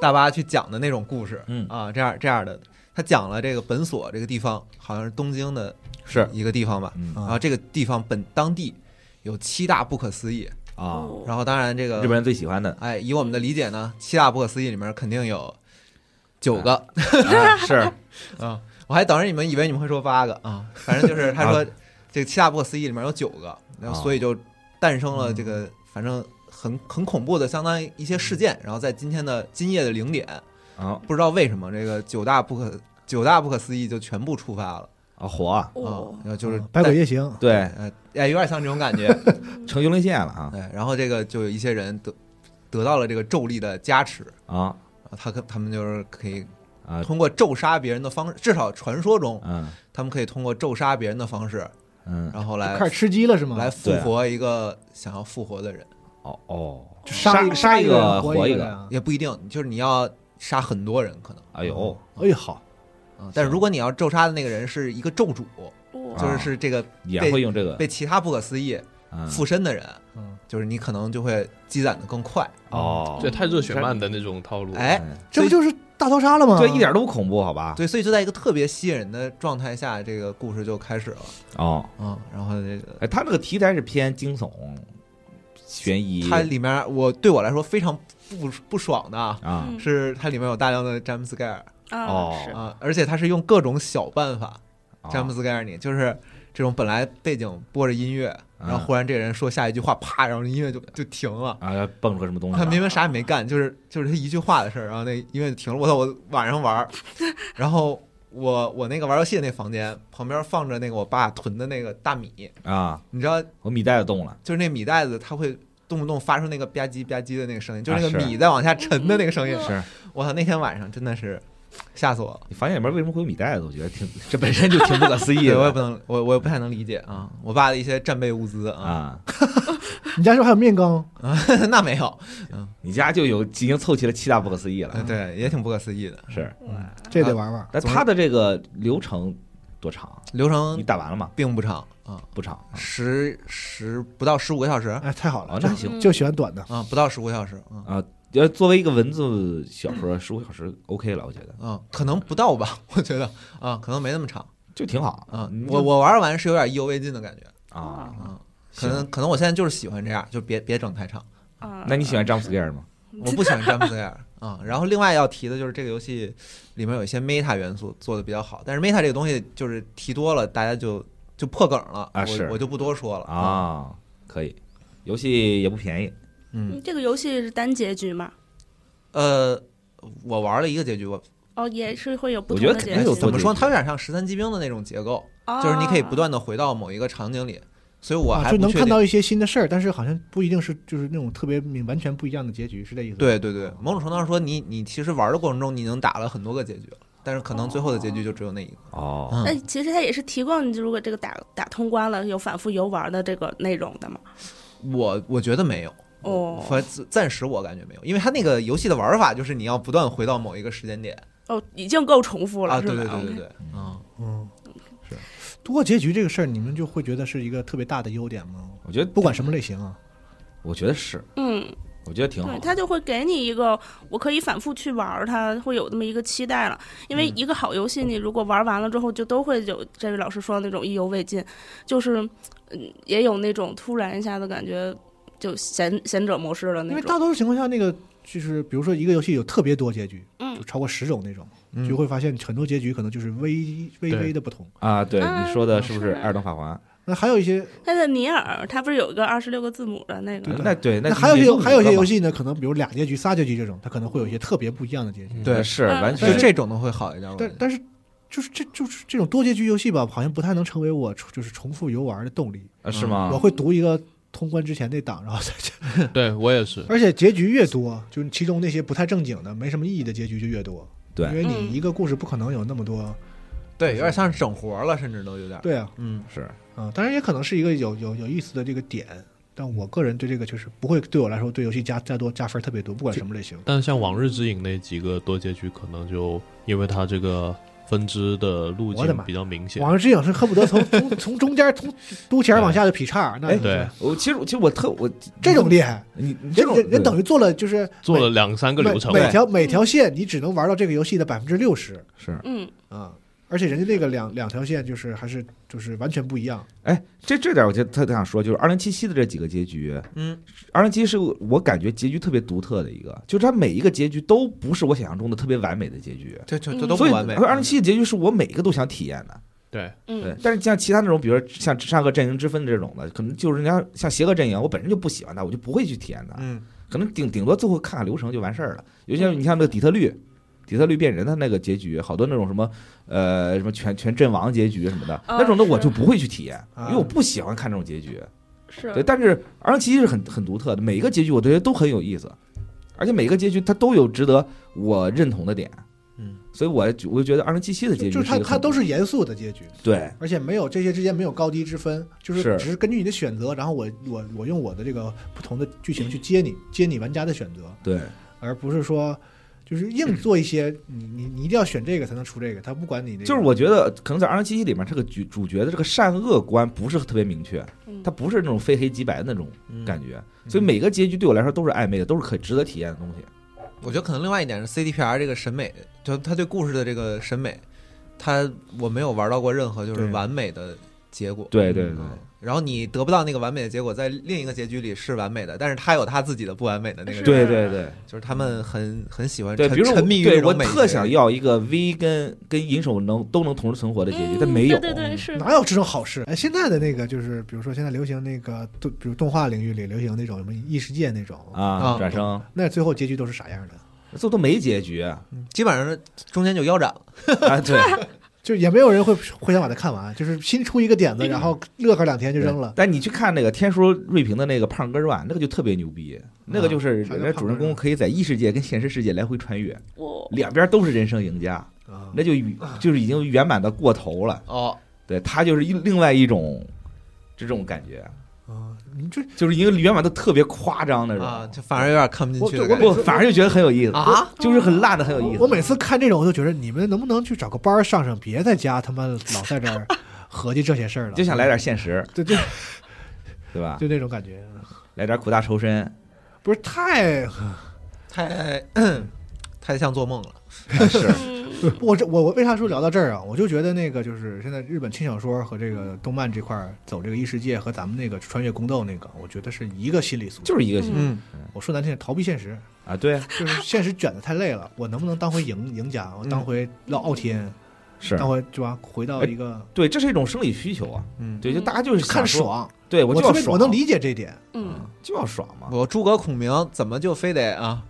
大巴去讲的那种故事，嗯。啊，这样这样的，他讲了这个本所这个地方，好像是东京的是，一个地方吧，嗯。然后这个地方本当地有七大不可思议，啊，然后当然这个日本人最喜欢的。哎，以我们的理解呢，七大不可思议里面肯定有九个。啊是。啊，我还等着你们以为你们会说八个啊，反正就是他说这个七大不可思议里面有九个，然后所以就诞生了这个反正很很恐怖的相当于一些事件，然后在今天的今夜的零点，啊。不知道为什么这个九大不可九大不可思议就全部触发了啊火啊，啊哦，，然后就是百鬼夜行，对，呃哎有点像这种感觉，成幽灵线了啊对，然后这个就有一些人得得到了这个咒力的加持，啊。啊他可他们就是可以啊。通过咒杀别人的方式，至少传说中嗯他们可以通过咒杀别人的方式，嗯。然后来开始吃鸡了是吗？来复活一个想要复活的人，哦哦，就杀一杀一个个活，一个。也不一定，就是你要杀很多人可能。哎呦哎呀好，啊，但是如果你要咒杀的那个人是一个咒主，哦就是是这个也被会用这个被其他不可思议嗯附身的人，嗯，就是你可能就会积攒的更快，哦，这太热血漫的那种套路。哎，这不就是大逃杀了吗？对，一点都不恐怖，好吧？对，所以就在一个特别吸引人的状态下，这个故事就开始了哦，嗯。然后这个哎，他这个题材是偏惊悚、悬疑，它里面我对我来说非常不不爽的啊，是它里面有大量的詹姆哦是啊，而且他是用各种小办法啊詹姆斯盖尔尼，就是这种本来背景播着音乐，然后嗯忽然这个人说下一句话，啪，然后音乐就就停了。啊，蹦出个什么东西？他明明啥也没干，就是就是他一句话的事儿，然后那音乐就停了。我操！我晚上玩儿，然后我我那个玩游戏的那房间旁边放着那个我爸囤的那个大米，啊，你知道，我米袋子动了，就是那米袋子它会动不动发出那个吧唧吧唧的那个声音，就是那个米在往下沉的那个声音。是我操！那天晚上真的是吓死我了。你房间里面为什么会有米袋子？我觉得挺，这本身就挺不可思议 对，我也不能，我我也不太能理解啊。我爸的一些战备物资啊，啊。你家是不是还有面缸？那没有，嗯你家就有已经凑齐了七大不可思议了，呃对，也挺不可思议的。是。这得玩玩。但他的这个流程多长？流程你打完了吗？并不长啊，不长啊十十不到十五个小时哎，太好了，哦，那还行。就喜欢短的。啊，不到十五个小时啊。啊，呃，作为一个文字小说，十五小时 OK 了，我觉得嗯，可能不到吧，我觉得啊，可能没那么长就挺好嗯。我我玩完是有点意犹未尽的感觉啊。嗯，可能可能我现在就是喜欢这样，就别别整太长。啊，那你喜欢詹姆斯盖尔吗？我不喜欢詹姆斯盖尔啊。然后另外要提的就是这个游戏里面有一些 meta 元素做的比较好，但是 meta 这个东西就是提多了，大家就就破梗了我啊是我就不多说了。啊，可以，游戏也不便宜嗯嗯，这个游戏是单结局吗？呃，我玩了一个结局，我哦，也是会有不我觉得同的结局。怎么说？它有点像十三机兵的那种结构，就是你可以不断的回到某一个场景里，所以我啊，还不确定。就能看到一些新的事儿，但是好像不一定是就是那种特别明完全不一样的结局，是这意思吗？对对对，某种程度上说，你你其实玩的过程中，你能打了很多个结局了，但是可能最后的结局就只有那一个。哦，嗯那其实它也是提供你如果这个打打通关了，有反复游玩的这个内容的嘛。我我觉得没有，哦反暂时我感觉没有，因为它那个游戏的玩法就是你要不断回到某一个时间点哦，已经够重复了，啊，对对对对对，嗯，嗯，是多结局这个事儿，你们就会觉得是一个特别大的优点吗？我觉得不管什么类型啊，我觉得是，嗯，我觉得挺好对，。它就会给你一个我可以反复去玩儿它，会有这么一个期待了。因为一个好游戏，你如果玩完了之后，就都会有这位老师说的那种意犹未尽，就是嗯，也有那种突然一下子感觉就贤贤者模式了因那种。为大多数情况下那个。就是比如说一个游戏有特别多结局，嗯就超过十种那种，嗯就会发现很多结局可能就是微微微的不同。啊，对啊你说的是不是是《艾尔登法环》？那还有一些，它的尼尔，它不是有一个二十六个字母的那个？那对，那那还有一些还有一些游戏呢，可能比如俩结局、仨结局这种，它可能会有一些特别不一样的结局。对嗯是完就全这种的会好一点。我觉但但是就是这就是这种多结局游戏吧，好像不太能成为我就是重复游玩的动力。啊是吗我？会读一个通关之前那档，然后再去。对我也是。而且结局越多，就是其中那些不太正经的、没什么意义的结局就越多。对因为你嗯一个故事不可能有那么多。对，有点像是整活了，甚至都有点。对啊，嗯，是啊，当然也可能是一个有有有意思的这个点，但我个人对这个就是不会对我来说对游戏加再多加分特别多，不管什么类型。但像《往日之影》那几个多结局，可能就因为它这个分支的路径比较明显。网上之影是恨不得从 从从中间从肚脐眼往下就劈叉，那哎对，我其实其实我特我这种厉害，你你这种人人人等于做了就是做了两三个流程每，每条每条线你只能玩到这个游戏的百分之六十是。嗯，啊，而且人家那个两两条线就是还是就是完全不一样。哎，这这点我就特特想说，就是二零七七的这几个结局，嗯，二零七是我感觉结局特别独特的一个，就是它每一个结局都不是我想象中的特别完美的结局，这这嗯所以这都不完美。二零七的结局是我每一个都想体验的。对，嗯对，但是像其他那种，比如说像善恶阵营之分的这种的，可能就是人家像邪恶阵营，我本身就不喜欢它，我就不会去体验它，嗯，可能顶顶多最后看看流程就完事儿了。有些你像那个底特律，底特律变人的那个结局，好多那种什么呃什么全全阵亡结局什么的，啊那种的我就不会去体验，啊因为我不喜欢看这种结局。是对，但是二零七七是很很独特的，每一个结局我觉得都很有意思，而且每一个结局它都有值得我认同的点。嗯，所以我就我就觉得二零七七的结局就是它它都是严肃的结局，对而且没有这些之间没有高低之分，就是是只是根据你的选择，然后我我我用我的这个不同的剧情去接你接你玩家的选择，对而不是说就是硬做一些你你你一定要选这个才能出这个，他不管你那个，就是我觉得可能在二零七七里面，这个主主角的这个善恶观不是特别明确，嗯。它不是那种非黑即白的那种嗯。感觉，所以每个结局对我来说都是暧昧的，都是可值得体验的东西。我觉得可能另外一点是 CDPR 这个审美，就他对故事的这个审美，他我没有玩到过任何就是完美的结果。对对对嗯然后你得不到那个完美的结果，在另一个结局里是完美的，但是他有他自己的不完美的那个人，对对对就是他们很很喜欢对，沉比如沉迷于对我特想要一个 V 跟跟银手能都能同时存活的结局，嗯但没有。对对对，是哪有这种好事？哎，现在的那个就是，比如说现在流行那个动，比如动画领域里流行那种什么异世界那种，啊，啊转生那最后结局都是啥样的？这都没结局基本上中间就腰斩了。对，就也没有人会会想把它看完，就是新出一个点子，然后乐呵两天就扔了。但你去看那个天书瑞平的那个胖哥传，那个就特别牛逼，那个就是人家主人公可以在异世界跟现实世界来回穿越，两边都是人生赢家，啊。那就就是已经圆满的过头了。哦，对他就是另外一种这种感觉，啊！你这就是一个原版都特别夸张那种啊，就反而有点看不进去的我不，反而就觉得很有意思啊，就是很烂的很有意思。我每次看这种，我就觉得你们能不能去找个班上上，别在家他妈老在这儿 合计这些事儿了。就想来点现实，对，对对吧？就那种感觉，来点苦大仇深，不是太太 太像做梦了。是嗯 我这我我为啥说聊到这儿啊？我就觉得那个就是现在日本轻小说和这个动漫这块走这个异世界和咱们那个穿越宫斗那个，我觉得是一个心理素质。就是一个心嗯，我说难听点，逃避现实，啊，对，就是现实卷的太累了。我能不能当回赢赢家？我当回老傲天，是当回对吧？回到一个对，这是一种生理需求啊。嗯，对，就大家就是看，爽，对我就要爽，特别我能理解这点。嗯，就要爽嘛。我诸葛孔明怎么就非得啊？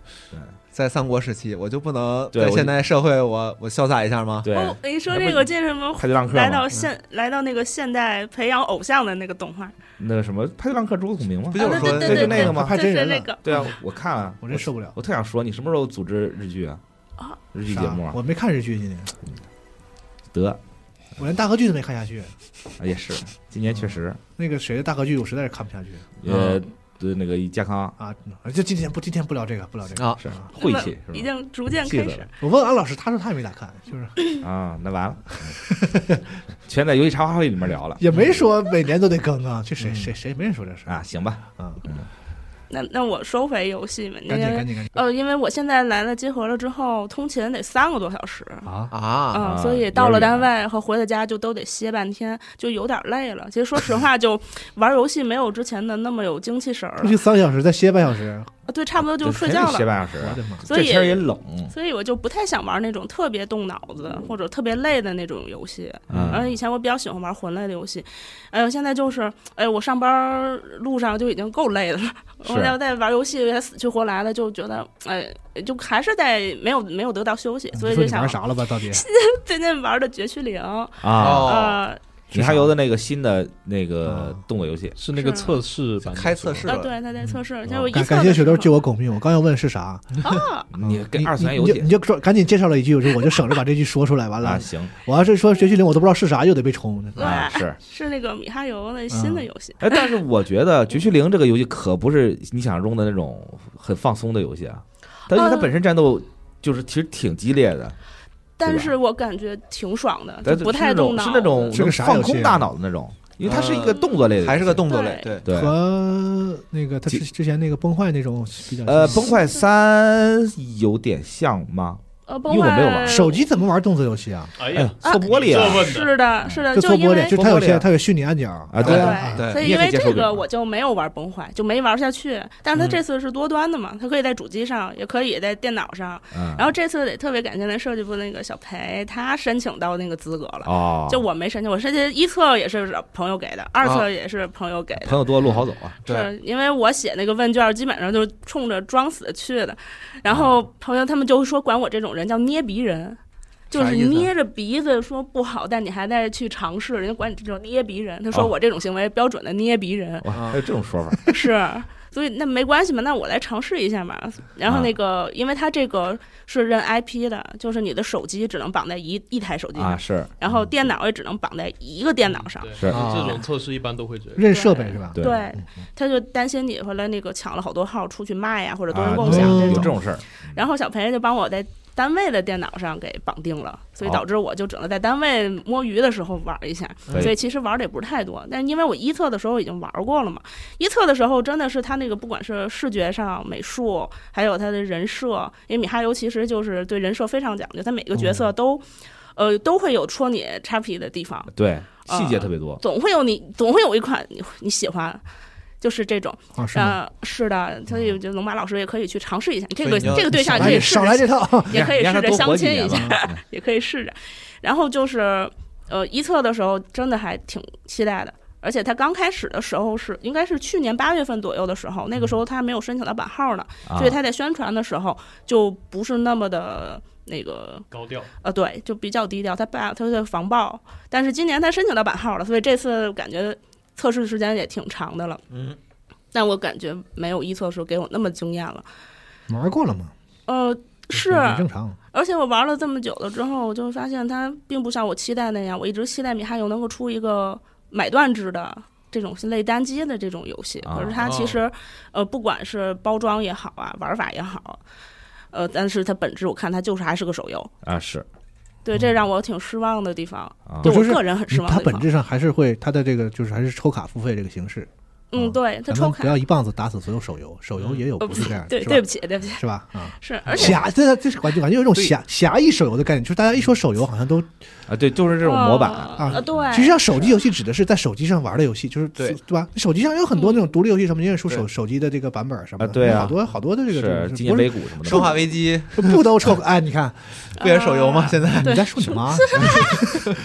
在三国时期，我就不能在现代社会我我潇洒一下吗？对，哦，你说这个这什么？派对浪客来到现来到那个现代培养偶像的那个动画，那个什么派对浪客诸葛孔明吗不？就是说啊对对对就那个吗派真人就是那个对啊，我看了，我真受不了。我特想说，你什么时候组织日剧啊？啊日剧节目啊？我没看日剧，今年得我连大河剧都没看下去。啊也是，今年确实，那个谁的大河剧，我实在是看不下去呃，对那个健康啊！就今天不，今天不聊这个，不聊这个。啊，是啊晦气是吧？已经逐渐开始。我问安老师，他说他也没咋看，就是啊，那完了，嗯 全在游戏茶话会里面聊了也没说每年都得更啊。这谁嗯谁谁没人说这事啊，行吧，啊？那那我收回游戏嘛，因赶紧为赶紧赶紧呃，因为我现在来了集合了之后，通勤得三个多小时。啊！啊，嗯，啊所以到了单位和回了家就都得歇半天，就有点累了。其实说实话，就玩游戏没有之前的那么有精气神儿出去。三个小时，再歇半小时，啊对，差不多就睡觉了。歇半小时！所这天儿也以，冷，所以我就不太想玩那种特别动脑子或者特别累的那种游戏。然后嗯，以前我比较喜欢玩魂类的游戏，哎呦，现在就是，哎，我上班路上就已经够累的了，是我要再玩游戏还死去活来的，就觉得，哎，就还是在没有没有得到休息，所以你说你就想玩啥了吧？到底 最近玩的绝区零，啊，你还游的那个新的那个啊。动作游戏，是那个测试版开测试。是吧啊，对，他在测试，感谢雪豆救我狗命，我刚要问是啥，啊，你跟二次元游戏。你就说赶紧介绍了一句，我就我就省着把这句说出来，完啊，了，行。我要是说绝区零，我都不知道是啥，又得被冲。啊是，是那个米哈游的新的游戏，哎，但是我觉得《绝区零》这个游戏可不是你想象中的那种很放松的游戏啊，它因为它呃。本身战斗就是其实挺激烈的，但是我感觉挺爽的，就不太动脑，是那种是个放空大脑的那种，因为它是一个动作类的，还是个动作类，对。对，和那个他之之前那个崩坏那种比较呃，崩坏三有点像吗？呃，崩因为我没有坏玩手机怎么玩动作游戏啊？哎呀，啊搓玻璃啊，是的，是的，就搓玻璃，就因为就它有搓玻璃啊些它有虚拟按钮啊对啊对所以因为这个我就没有玩崩坏，就没玩下去。但是它嗯这次是多端的嘛，它可以在主机上，也可以在电脑上。嗯，然后这次得特别感谢那设计部那个小裴，他申请到那个资格了。哦，就我没申请，我申请一测也是朋友给的，二测也是朋友给的。朋友多路好走啊，对是因为我写那个问卷，基本上就是冲着装死去的。然后啊朋友他们就说管我这种人叫捏鼻人，就是捏着鼻子说不好，但你还在去尝试，人家管你这种捏鼻人。他说哦我这种行为标准的捏鼻人，哇，还有这种说法，是。所以那没关系嘛，那我来尝试一下嘛。然后那个，因为它这个是认 IP 的，就是你的手机只能绑在一一台手机上，啊，是然后电脑也只能绑在一个电脑上。对，是啊这种测试一般都会这样。认设备是吧？对对，他就担心你回来那个抢了好多号出去卖呀，或者多人啊共享这种。这种事儿，然后小裴就帮我在单位的电脑上给绑定了，所以导致我就只能在单位摸鱼的时候玩一下。所以其实玩的也不是太多，但因为我一测的时候已经玩过了嘛，一测的时候真的是他那个不管是视觉上、美术，还有他的人设，因为米哈游其实就是对人设非常讲究，他每个角色都。呃，都会有戳你叉皮的地方，对，细节啊特别多，总会有你，总会有一款你你喜欢，就是这种。啊，是的，所以就龙马老师也可以去尝试一下，这个这个对象可以试着少来这套，也可以试着相亲一下，也可以试着。然后就是呃，一测的时候真的还挺期待的，而且他刚开始的时候是应该是去年八月份左右的时候，那个时候他还没有申请到版号呢，啊所以他在宣传的时候就不是那么的那个高调，呃，对，就比较低调，他办他在防爆。但是今年他申请到版号了，所以这次感觉测试时间也挺长的了。嗯，但我感觉没有一测时候给我那么惊艳了。玩过了吗？呃，是，很正常。而且我玩了这么久了之后，我就发现它并不像我期待那样。我一直期待米哈游能够出一个买断制的这种类单机的这种游戏，啊可是它其实，呃，不管是包装也好啊，玩法也好，呃，但是它本质我看它就是还是个手游。啊是对，这让我挺失望的地方，啊就我就是个人很失望。它本质上还是会，它的这个就是还是抽卡付费这个形式。嗯，对，它咱抽不，要一棒子打死所有手游，手游也有呃不是这样的，对，对不起，对不起，是吧？啊，是，而且狭，这这是感觉感觉有一种侠侠义手游的概念，就是大家一说手游，好像都啊对，就是这种模板啊对，其实像手机游戏指的是在手机上玩的游戏，就是对对吧？手机上有很多那种独立游戏，什么你也出手手机的这个版本什么的，啊对啊好多好多的这个这是个不是纪念碑谷什么的生化，危机 不都抽 哎，你看不也是手游吗？啊现在你在说什么，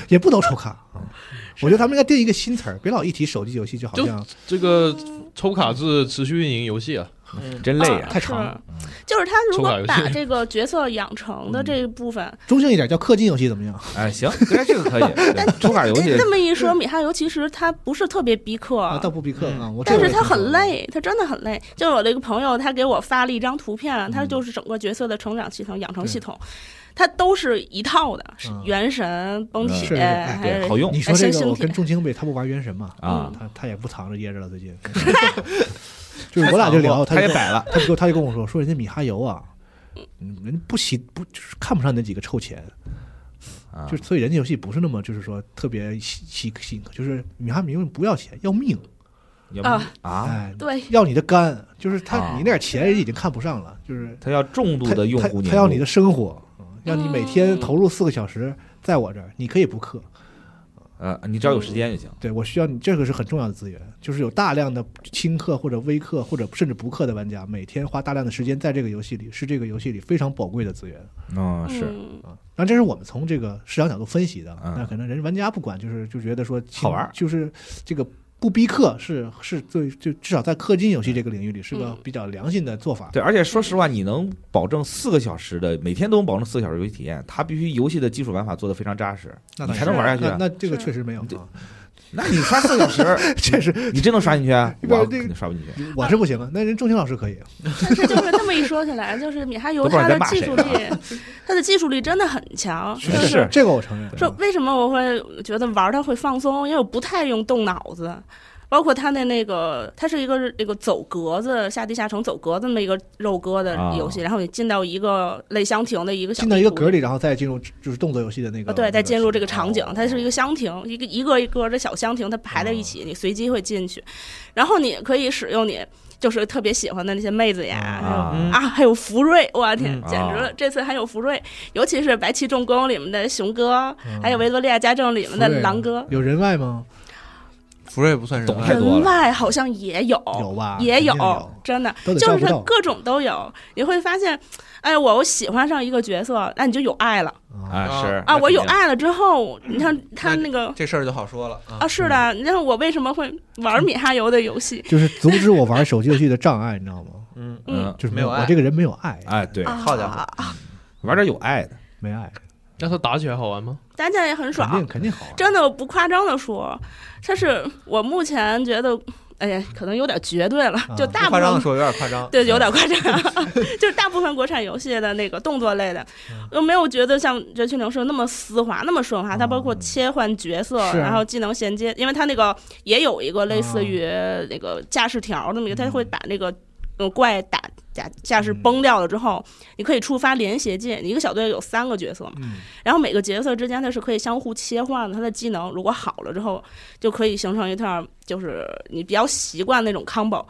也不都抽卡啊。我觉得他们应该定一个新词儿，别老一提手机游戏就好像这个抽卡制持续运营游戏啊，真累啊！太长了就是他如果把这个角色养成的这一部分，中性一点叫氪金游戏怎么样？哎，行，哎，这个可以。但抽卡游戏这么一说，米哈游其实他不是特别逼氪，啊，倒不逼氪啊，我但是它我也听说很累，他真的很累。就是我的一个朋友，他给我发了一张图片，他嗯就是整个角色的成长系统、养成系统，它都是一套的，是嗯。原神、崩是铁，对好用。你说这个，我跟仲青呗，他不玩元神嘛？啊。他他也不藏着掖着了，最近。就是我俩就聊，他也摆了，他就跟我他就跟我说，说人家米哈游啊，嗯人不喜不就是看不上那几个臭钱，啊。就是所以人家游戏不是那么就是说特别稀稀稀可，就是米哈游不要钱，要命，要啊。啊，哎，对，要你的肝，就是他啊。你那点钱人已经看不上了，就是他要重度的用户他要你的生活，嗯要你每天嗯投入四个小时在我这儿，你可以不氪，呃，你只要有时间就行。对我需要你，这个是很重要的资源，就是有大量的轻氪或者微氪或者甚至不氪的玩家，每天花大量的时间在这个游戏里，是这个游戏里非常宝贵的资源嗯，是嗯啊。当然，这是我们从这个市场角度分析的，嗯那可能人玩家不管，就是就觉得说好玩儿就是这个不逼氪是是最就至少在氪金游戏这个领域里是个嗯比较良心的做法。对，而且说实话，你能保证四个小时的每天都能保证四个小时游戏体验，它必须游戏的基础玩法做得非常扎实，那你才能玩下去啊。那那这个确实没有那你刷四个小时，确实你真能刷进去我肯定刷不进去。我是不行啊，那人钟情老师可以。但是就是这么一说起来，就是米哈游都不知道它你在骂谁的技术力，他的技术力真的很强，是就是这个我承认。说为什么我会觉得玩它会放松？因为我不太用动脑子，包括它的那个，它是一个那个走格子下地下城走格子那么一个肉鸽的游戏，然后你进到一个类箱庭的一个小进到一个格里，然后再进入就是动作游戏的那个。啊，对，再进入这个场景哦，它是一个箱庭，一个一个一个的小箱庭，它排在一起，你随机会进去，然后你可以使用你就是特别喜欢的那些妹子呀，啊嗯啊，还有福瑞，我天，嗯简直了！哦。这次还有福瑞，尤其是《白旗重工》里面的熊哥，嗯。还有《维多利亚家政》里面的狼哥，有人外吗？福瑞不算人外懂太多了。人外好像也有，有吧？也有，真的，就是各种都有。你会发现，哎，我我喜欢上一个角色，那你就有爱了。啊。啊，是啊！我有爱了之后，你看他那个这事儿就好说了啊。啊，是的，你看我为什么会玩米哈游的游戏？就是阻止我玩手机游戏的障碍，你知道吗？嗯，嗯，就是没有爱。我这个人没有爱，哎，对，啊。好家伙玩点有爱的，没爱，那它打起来好玩吗？打起来也很爽肯爽定，肯定好玩。真的，我不夸张的说，它是我目前觉得，哎呀，可能有点绝对了，就大部分。夸张的说有点夸张，对，有点夸张，就是大部分国产游戏的那个动作类的，我没有觉得像《绝区零》是那么丝滑、那么顺滑。它包括切换角色，然后技能衔接，因为它那个也有一个类似于那个驾驶条那么一个，它会把那个呃怪打驾驾驶崩掉了之后，你可以触发连携键。你一个小队有三个角色嘛，嗯，然后每个角色之间它是可以相互切换的，它的技能如果好了之后，就可以形成一套就是你比较习惯那种 combo。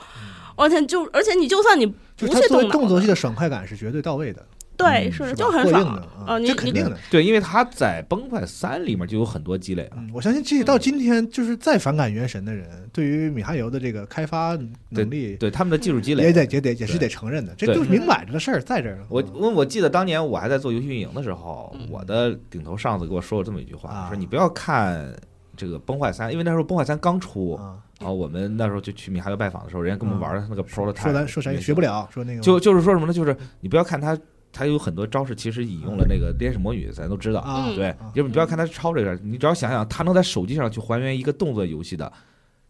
而且，就而且你就算你不去动动作游戏，的爽快感是绝对到位的，对，嗯是的，就很爽啊这肯定的。对，因为他在崩坏三里面就有很多积累了。嗯，我相信这到今天，就是再反感原神的人，对于米哈游的这个开发能力，对他们的技术积累也，得也得也是得承认的，这就是明摆着的事儿，在这儿了。我嗯我我记得当年我还在做游戏运营的时候嗯，我的顶头上司给我说过这么一句话，啊说你不要看这个崩坏三，因为那时候崩坏三刚出，啊，然后我们那时候就去米哈游拜访的时候，人家跟我们玩的那个 prototype，说咱说啥也学不了，说那个就就是说什么呢？就是你不要看它，它有很多招式其实引用了那个电视魔女，咱都知道。对啊，就是你不要看它抄这个，你只要想想它能在手机上去还原一个动作游戏的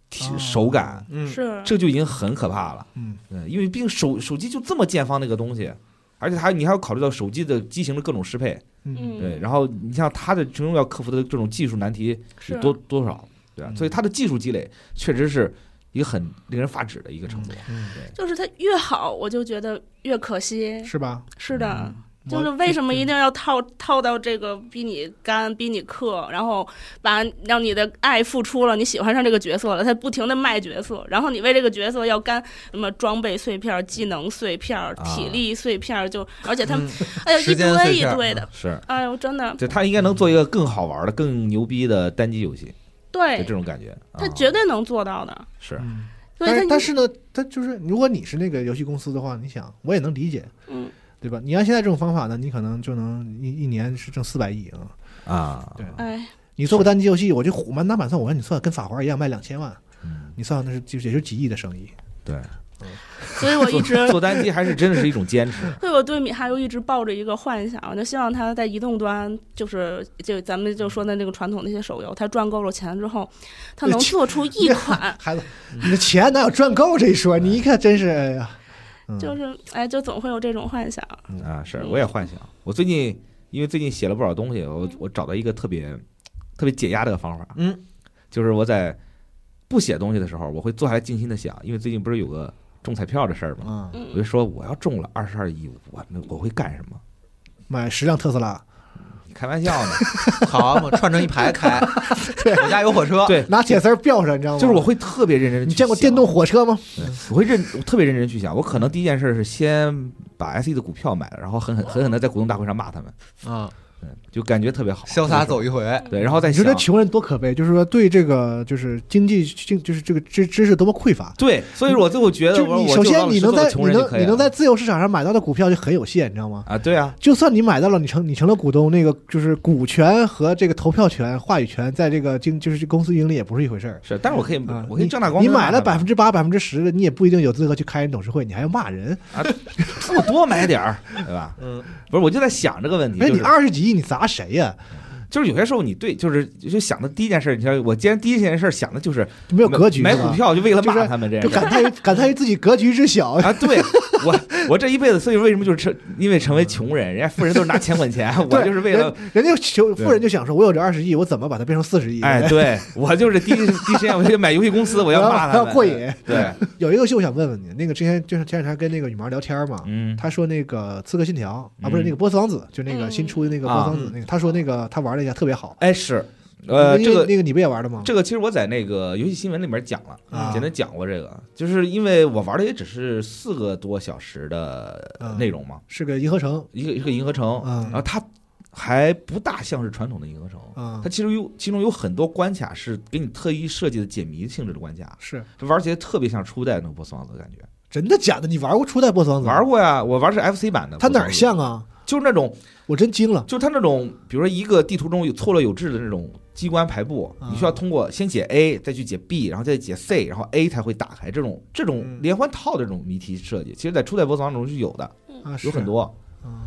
体哦手感，嗯，是。这就已经很可怕了。嗯，嗯，因为毕竟手手机就这么见方那个东西，而且还你还要考虑到手机的机型的各种适配，嗯。嗯。对，然后你像它的其中要克服的这种技术难题是。有多多少，对吧？嗯所以它的技术积累确实是一个很令人发指的一个程度。嗯就是它越好，我就觉得越可惜。是吧？是的，嗯。就是为什么一定要套套到这个逼你干、逼你氪，然后把让你的爱付出了，你喜欢上这个角色了，他不停的卖角色，然后你为这个角色要干什么装备碎片、技能碎片、体力碎片，就而且他们、嗯哎呀一堆一堆的，是，哎呦真的。对，他应该能做一个更好玩的、更牛逼的单机游戏，就这，种感觉。他啊绝对能做到的。是，嗯，所以但是但是呢，他就是如果你是那个游戏公司的话，你想我也能理解，嗯对吧？你按现在这种方法呢，你可能就能一一年是挣四百亿啊。啊，对，哎你做个单机游戏，我就虎满打满算，我让你算跟法环一样卖两千万，嗯，你算那是就也就几亿的生意。对，所以我一直做单机还是真的是一种坚持。所以我对米哈游一直抱着一个幻想，我就希望他在移动端，就是就咱们就说的那个传统那些手游，他赚够了钱之后，他能做出一款 孩子，你的钱哪有赚够这一说？你一看真是，哎呀，嗯就是哎，就总会有这种幻想。啊，是，我也幻想。我最近因为最近写了不少东西，嗯我我找到一个特别特别解压的方法，嗯，就是我在不写东西的时候，我会坐下来静心的想，因为最近不是有个中彩票的事儿嘛？嗯，我就说我要中了二十二亿，我那我会干什么？买十辆特斯拉，你开玩笑呢？好嘛，串成一排开，对我家有火车，对，拿铁丝儿吊上，你知道吗？就是我会特别认真。你见过电动？火车吗？我会认，我特别认真去想。我可能第一件事是先把 SE 的股票买了，然后狠狠狠狠的在股东大会上骂他们，啊，对，就感觉特别好，潇洒走一回，对，然后再想你说这穷人多可悲，就是说对这个就是经济经就是这个知知识多么匮乏。对，所以我最后觉得，就你首先你能在你能你能在自由市场上买到的股票就很有限，你知道吗？啊，对啊，就算你买到了，你成你成了股东，那个就是股权和这个投票权、话语权，在这个经就是这公司盈利也不是一回事儿。是，但是我可以啊，我可以大光你买了百分之八、百分之十的，你也不一定有资格去开人董事会，你还要骂人。啊我多买点儿，对吧？嗯，不是，我就在想这个问题，哎，你二十几你砸谁呀？就是有些时候你对，就是就想的第一件事，你像我今天第一件事想的就是没有格局，买股票就为了就是骂他们这样就感叹于感叹于自己格局之小。啊，对我我这一辈子，所以为什么就是成因为成为穷人，人家富人都是拿钱滚钱，我就是为了人家求富人就想说，我有这二十亿，我怎么把它变成四十亿？哎，对我就是第一第一时间我就买游戏公司，我我要骂他过瘾。对，有一个游戏我想问问你，那个之前就是前两天跟那个羽毛聊天嘛，嗯他说那个《刺客信条》啊，不是嗯那个《波斯王子》，就那个新出的那个《波斯王子》那个，他说那个他玩了一下特别好。哎是，呃，这个那个你不也玩的吗？这个其实我在那个游戏新闻里面讲了，啊简单讲过这个，就是因为我玩的也只是四个多小时的嗯内容嘛，是个银河城一个一个银河城，嗯然后它还不大像是传统的银河城，啊它，其实有其中有很多关卡是给你特意设计的解谜性质的关卡，是这玩起来特别像初代那个波斯王子的感觉。真的假的？你玩过初代波斯王子？玩，过呀，我玩是 FC 版的。它哪儿？像啊？就是那种，我真惊了。就是它那种，比如说一个地图中有错落有致的那种机关排布，啊你需要通过先解 A，再去解 B，然后再解 C，然后 A 才会打开。这种这种嗯连环套的这种谜题设计，其实在初代波斯王子中是有的，啊，有很。多。啊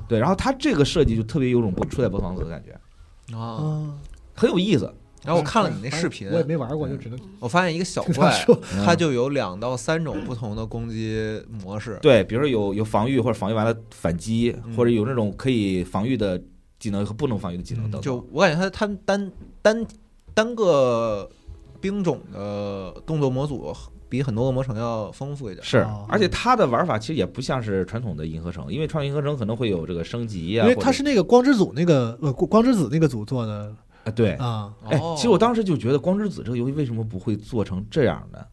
对，然后它这个设计就特别有种初代波斯王子的感觉，啊。啊！很有意思。然后我看了你那视频我，也没玩过，就只能我发现一个小怪，它就有两到三种不同的攻击模式。对，比如说有有防御或者防御完了反击，嗯或者有那种可以防御的技能和不能防御的技能等等。就我感觉它它单单单个兵种的动作模组比很多恶魔城要丰富一点。是哦，而且它的玩法其实也不像是传统的银河城，因为传统银河城可能会有这个升级呀、因为它是那个光之组那个呃光之子那个组做的啊，对，啊，哎，哦其实我当时就觉得《光之子》这个游戏为什么不会做成这样的？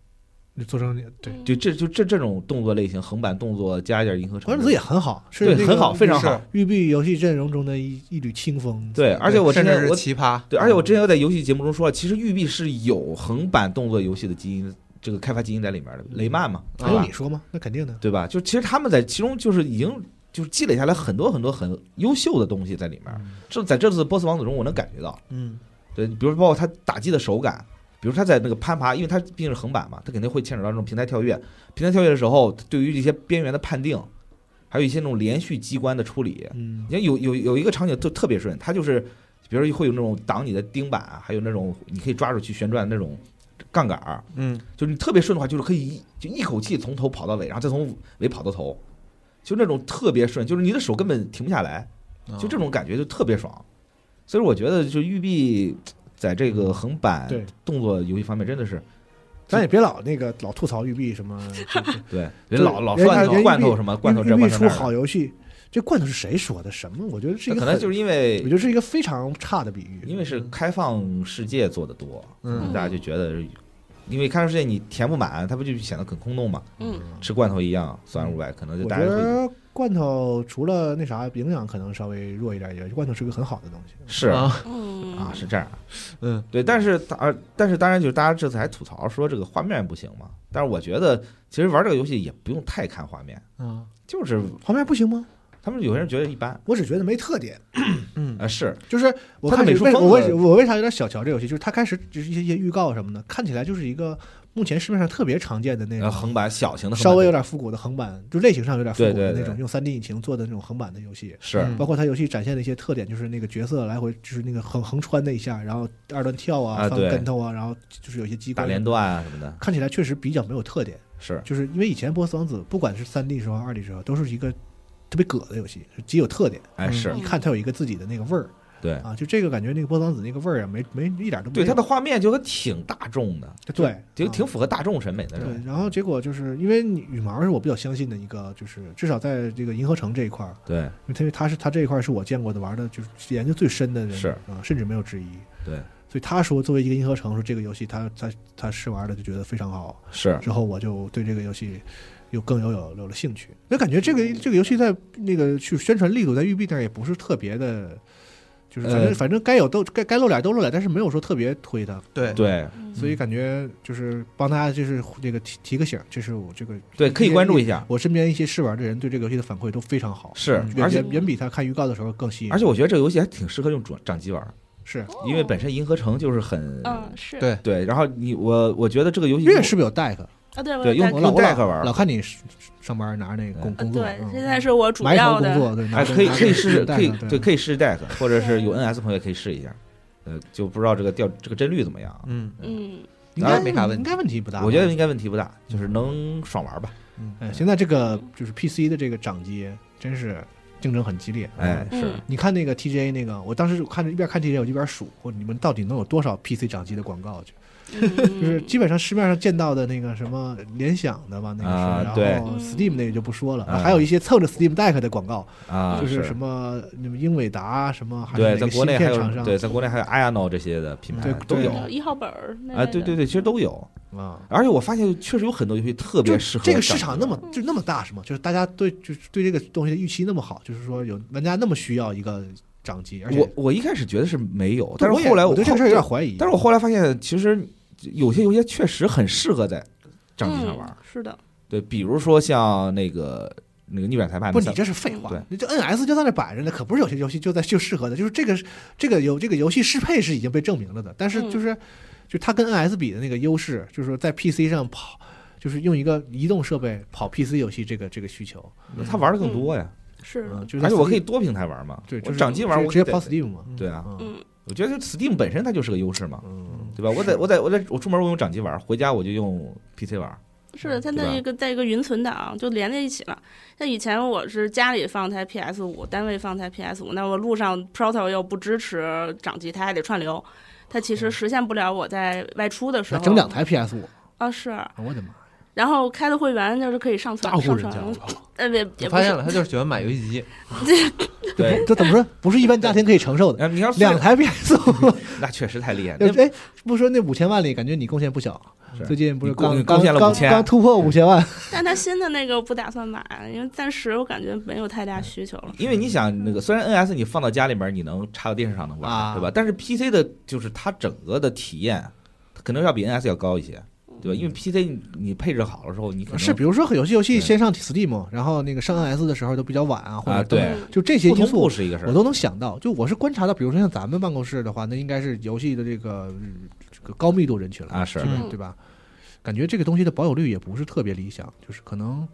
你做成对。就这就这这种动作类型，横版动作加一点银河城，光之子也很好，是对很好，非常好。育碧游戏阵容中的一一缕清风。对，而且我之前我奇葩，对，而且我之前有在游戏节目中说了，其实育碧是有横版动作游戏的基因，这个开发基因在里面的，雷曼嘛，还用你说吗？那肯定的。对吧？就其实他们在其中就是已经就是积累下来很多很多很优秀的东西在里面。这在这次波斯王子中，我能感觉到，嗯，对，比如说包括他打击的手感，比如他在那个攀爬，因为他毕竟是横板嘛，他肯定会牵扯到这种平台跳跃。平台跳跃的时候，对于这些边缘的判定，还有一些那种连续机关的处理，嗯你看有有有一个场景就特别顺，他就是比如说会有那种挡你的钉板，啊还有那种你可以抓住去旋转的那种杠杆儿，嗯，就是你特别顺的话，就是可以一就一口气从头跑到尾，然后再从尾跑到头，就那种特别顺，就是你的手根本停不下来，啊就这种感觉就特别爽。所以我觉得，就育碧在这个横版动作游戏方面真的是咱也别老那个老吐槽育碧什么，对，这人老老人说那个家人育碧罐头什么罐头这罐头那的，好游戏，这罐头是谁说的？什么？我觉得是一个可能就是因为我觉得是一个非常差的比喻。因为是开放世界做的多，嗯大家就觉得，因为开放世界你填不满，它不就显得很空洞嘛？嗯，吃罐头一样，酸而无味，可能就大家会得罐头除了那啥营养可能稍微弱一点以外，罐头是个很好的东西。是啊，嗯啊，是这样。嗯，对，但是当呃但是当然就是大家这次还吐槽说这个画面不行嘛。但是我觉得其实玩这个游戏也不用太看画面，啊，就是画面不行吗？他们有些人觉得一般，我只觉得没特点。嗯。啊是，就是我它的开始为美术风格。我为我为啥有点小瞧这游戏，就是它开始就是一些一些预告什么的，看起来就是一个目前市面上特别常见的那种呃横版小型的稍微有点复古的横版，就类型上有点复古的那种用三 D 引擎做的那种横版的游戏。是。嗯包括它游戏展现的一些特点，就是那个角色来回就是那个横横穿那一下，然后二段跳啊，翻跟头啊，然后就是有些机关，打连段啊什么的，看起来确实比较没有特点。是。就是因为以前波斯王子不管是三 D 时候、二 D 时候，都是一个特别葛的游戏，极有特点，嗯。哎是一看它有一个自己的那个味儿。对。啊。就这个感觉，那个波桑子那个味儿啊，没没一点都没有。对它的画面就挺大众的，对。挺啊。挺符合大众审美的这对，，然后结果就是因为你羽毛是我比较相信的一个，就是至少在这个银河城这一块儿，对。因为他他是他这一块是我见过的玩的，就是研究最深的人，是。啊，甚至没有之一。对。所以他说作为一个银河城，说这个游戏他他他试玩的就觉得非常好，是。之后我就对这个游戏又更有有有了兴趣。那感觉这个这个游戏在那个去宣传力度在育碧那儿也不是特别的，就是反正、呃反正该有都该该露脸都露脸，但是没有说特别推它，对对所以感觉就是帮大家就是这个提提个醒，这是我这个对，可以关注一下。我身边一些试玩的人对这个游戏的反馈都非常好，是而且远远比他看预告的时候更吸引。而且我觉得这个游戏还挺适合用掌掌机玩，是因为本身银河城就是很嗯是对对，然后你我我觉得这个游戏月是不是有 deck？啊对用我老我 deck 玩老看你上班拿着那个工工作，对嗯，现在是我主要的工作，对，可以可以试试可以对对可以试 deck，或者是有 NS 朋友也可以试一下，呃，就不知道这个调这个帧率怎么样。嗯，嗯应该没啥问题应该问题不大。我觉得应该问题不大，就是能爽玩吧。嗯，现在这个就是 PC 的这个掌机真是竞争很激烈。哎，嗯是你看那个 TGA 那个，我当时看着一边看 TGA 我一边数，我你们到底能有多少 PC 掌机的广告去？嗯就是基本上市面上见到的那个什么联想的吧，那个是，然啊对后 Steam 那个就不说了，啊还有一些蹭着 Steam Deck 的广告，啊，就是什么英伟达什么，对，在国内还有对，在国内还有 Ayano 这些的品牌对对都有一号本儿对对对，其实都有。啊。而且我发现确实有很多游戏特别适合这个市场那么就那么大是吗？就是大家对就是对这个东西的预期那么好，就是说有玩家那么需要一个掌机，而且我我一开始觉得是没有，但是后来我对这个事儿有点怀疑。但是我后来发现，其实有些游戏确实很适合在掌机上玩。嗯是的，对，比如说像那个那个逆转裁判，不，你这是废话对。你这 NS 就在那摆着呢，可不是有些游戏就在就适合的，就是这个这个游这个游戏适配是已经被证明了的，但是嗯就是、就它跟 NS 比的那个优势，就是说在 PC 上跑，就是用一个移动设备跑 PC 游戏这个这个需求，它玩的更多呀。是嗯，就是而且我可以多平台玩嘛，对，就是掌机玩我直接跑 Steam 嘛，对啊，我觉得 Steam 本身它就是个优势嘛，嗯，对吧？我在我在我在我出门我用掌机玩，回家我就用 PC 玩。是的，它那一个在一个云存档就连在一起了。像以前我是家里放台 PS 五，单位放台 PS 五，那我路上 Proto 又不支持掌机，它还得串流，它其实实现不了我在外出的时候。那整两台 PS 五，啊是，我的妈！然后开的会员就是可以上传上大户人家！呃也也不发现了，他就是喜欢买游戏机，对，这怎么说？不是一般家庭可以承受的。你要两台 PS 五，那确实太厉害了。哎，不说那五千万里，感觉你贡献不小。是最近不是你贡刚你贡献了刚5000刚突破五千万，但他新的那个不打算买，因为暂时我感觉没有太大需求了。因为你想，那个虽然 NS 你放到家里面，你能插到电视上能玩，啊对吧？但是 PC 的，就是它整个的体验，它可能要比 NS 要高一些，对吧？因为 PC 你你配置好了之后，你可能是比如说有些游戏先上 Steam，然后那个上 NS 的时候都比较晚啊，或者啊，对，嗯就这些因素是一个事儿。我都能想到。就我是观察到，比如说像咱们办公室的话，那应该是游戏的这个嗯这个高密度人群了啊是对吧？感觉这个东西的保有率也不是特别理想，就是可能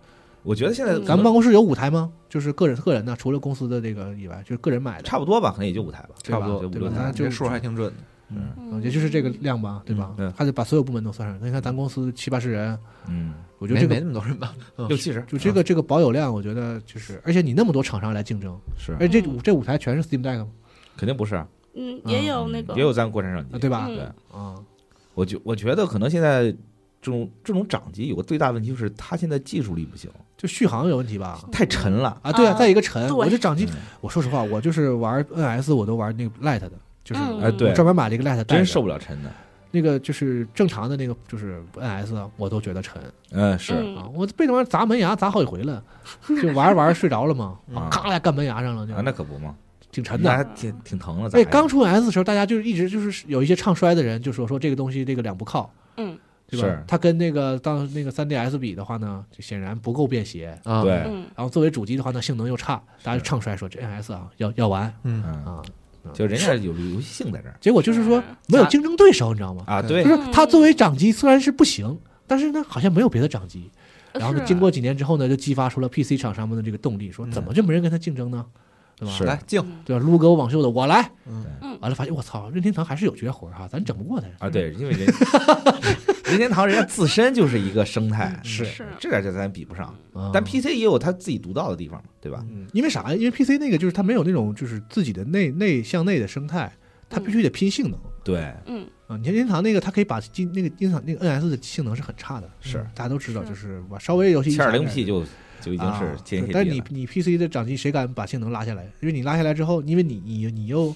我觉得现在咱们办公室有五台吗？就是个人个人的，除了公司的这个以外，就是个人买的，差不多吧，可能也就五台吧，差不多对吧？就五六台这数还挺准的。嗯。嗯，也就是这个量吧，对吧？嗯对。还得把所有部门都算上。你看咱公司七八十人，嗯，没没我觉得这个那么多人吧？六七十。就这个这个保有量，我觉得就是，而且你那么多厂商来竞争，是。而且这这舞台全是 Steam Deck 吗？肯定不是，嗯，也有那个。也有咱国产手啊，机，对吧？嗯。对，啊，我觉我觉得可能现在这种这种掌机有个最大问题就是它现在技术力不行，就续航有问题吧？太沉了。啊，对啊，啊。再一个沉，我这掌机，嗯我说实话，我就是玩 NS，我都玩那个 Lite 的，就是嗯哎对专门买了一个 Lite，带真受不了沉的。那个就是正常的那个就是 NS，啊我都觉得沉嗯，是嗯啊，我被那玩意儿砸门牙砸好几回了，就玩着玩着睡着了嘛，嗯啊咔呀干门牙上了，就啊，那可不嘛，挺沉的。还挺挺疼的。咋哎，刚出 NS 的时候，大家就一直就是有一些唱衰的人就说说这个东西这个两不靠，嗯，对吧是？它跟那个当那个 3DS 比的话呢，就显然不够便携。啊，对，嗯，然后作为主机的话呢，性能又差，大家就唱衰说这 NS 啊要要完嗯，嗯，啊。就人家有游戏性在这儿结果就是说没有竞争对手，你知道吗？啊，对对就，是它作为掌机虽然是不行，但是呢好像没有别的掌机。然后呢，经过几年之后呢，就激发出了 PC 厂商们的这个动力，说嗯怎么就没人跟他竞争呢？对吧？来竞，对吧？撸狗网秀的我来，嗯完了发现我操，任天堂还是有绝活哈，咱整不过他啊，对，因为人 任天堂人家自身就是一个生态，是是这点就咱比不上。啊但 PC 也有它自己独到的地方嘛，对吧？嗯因为啥呀？因为 PC 那个就是它没有那种就是自己的内内向内的生态，它必须得拼性能对，嗯啊。你像任天堂那个，它可以把机那个任天堂那个 NS 的性能是很差的，是大家都知道，就是把稍微游戏一七二零 P 就就已经是但你。你 PC 的掌机谁敢把性能拉下来？因为你拉下来之后，因为你你你又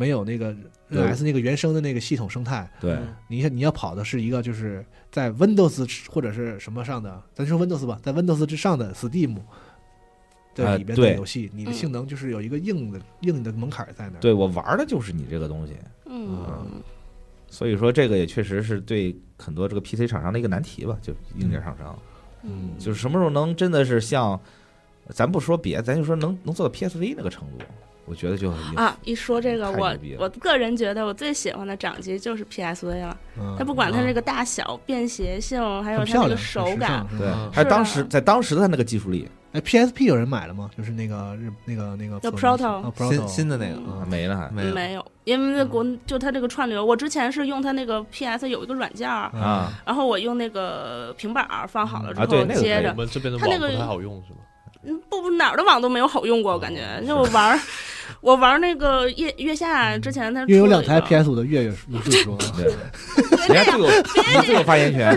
没有那个对。NS 那个原生的那个系统生态，对，你你要跑的是一个就是在 Windows 或者是什么上的，咱说 Windows 吧，在 Windows 之上的 Steam 的啊里边的游戏，你的嗯性能就是有一个硬的硬的门槛在那儿。对我玩的就是你这个东西，嗯。所以说这个也确实是对很多这个 PC 厂商的一个难题吧，就硬件厂商，嗯，就是什么时候能真的是像，咱不说别，咱就说能能做到 PSV 那个程度，我觉得就已经啊，一说这个，我我个人觉得我最喜欢的掌机就是 PSV 了。嗯，它不管它啊这个大小、便携性，还有它那个手感对嗯，还有当时在当时的它那个技术力哎，PSP 有人买了吗？就是那个日那个那个叫 Proto 啊新新的那个没了还没有没有，因为那国就它这个串流，我之前是用它那个 PS 有一个软件儿，啊，然后我用那个平板儿放好了之后接着我，们这边的它那个网不太好用是吗？嗯，不不哪儿的网都没有好用过，我感觉就我玩儿，我玩儿那个月月下之前他因为有两台 PS 五的月月如是说，对，人家最有发言权，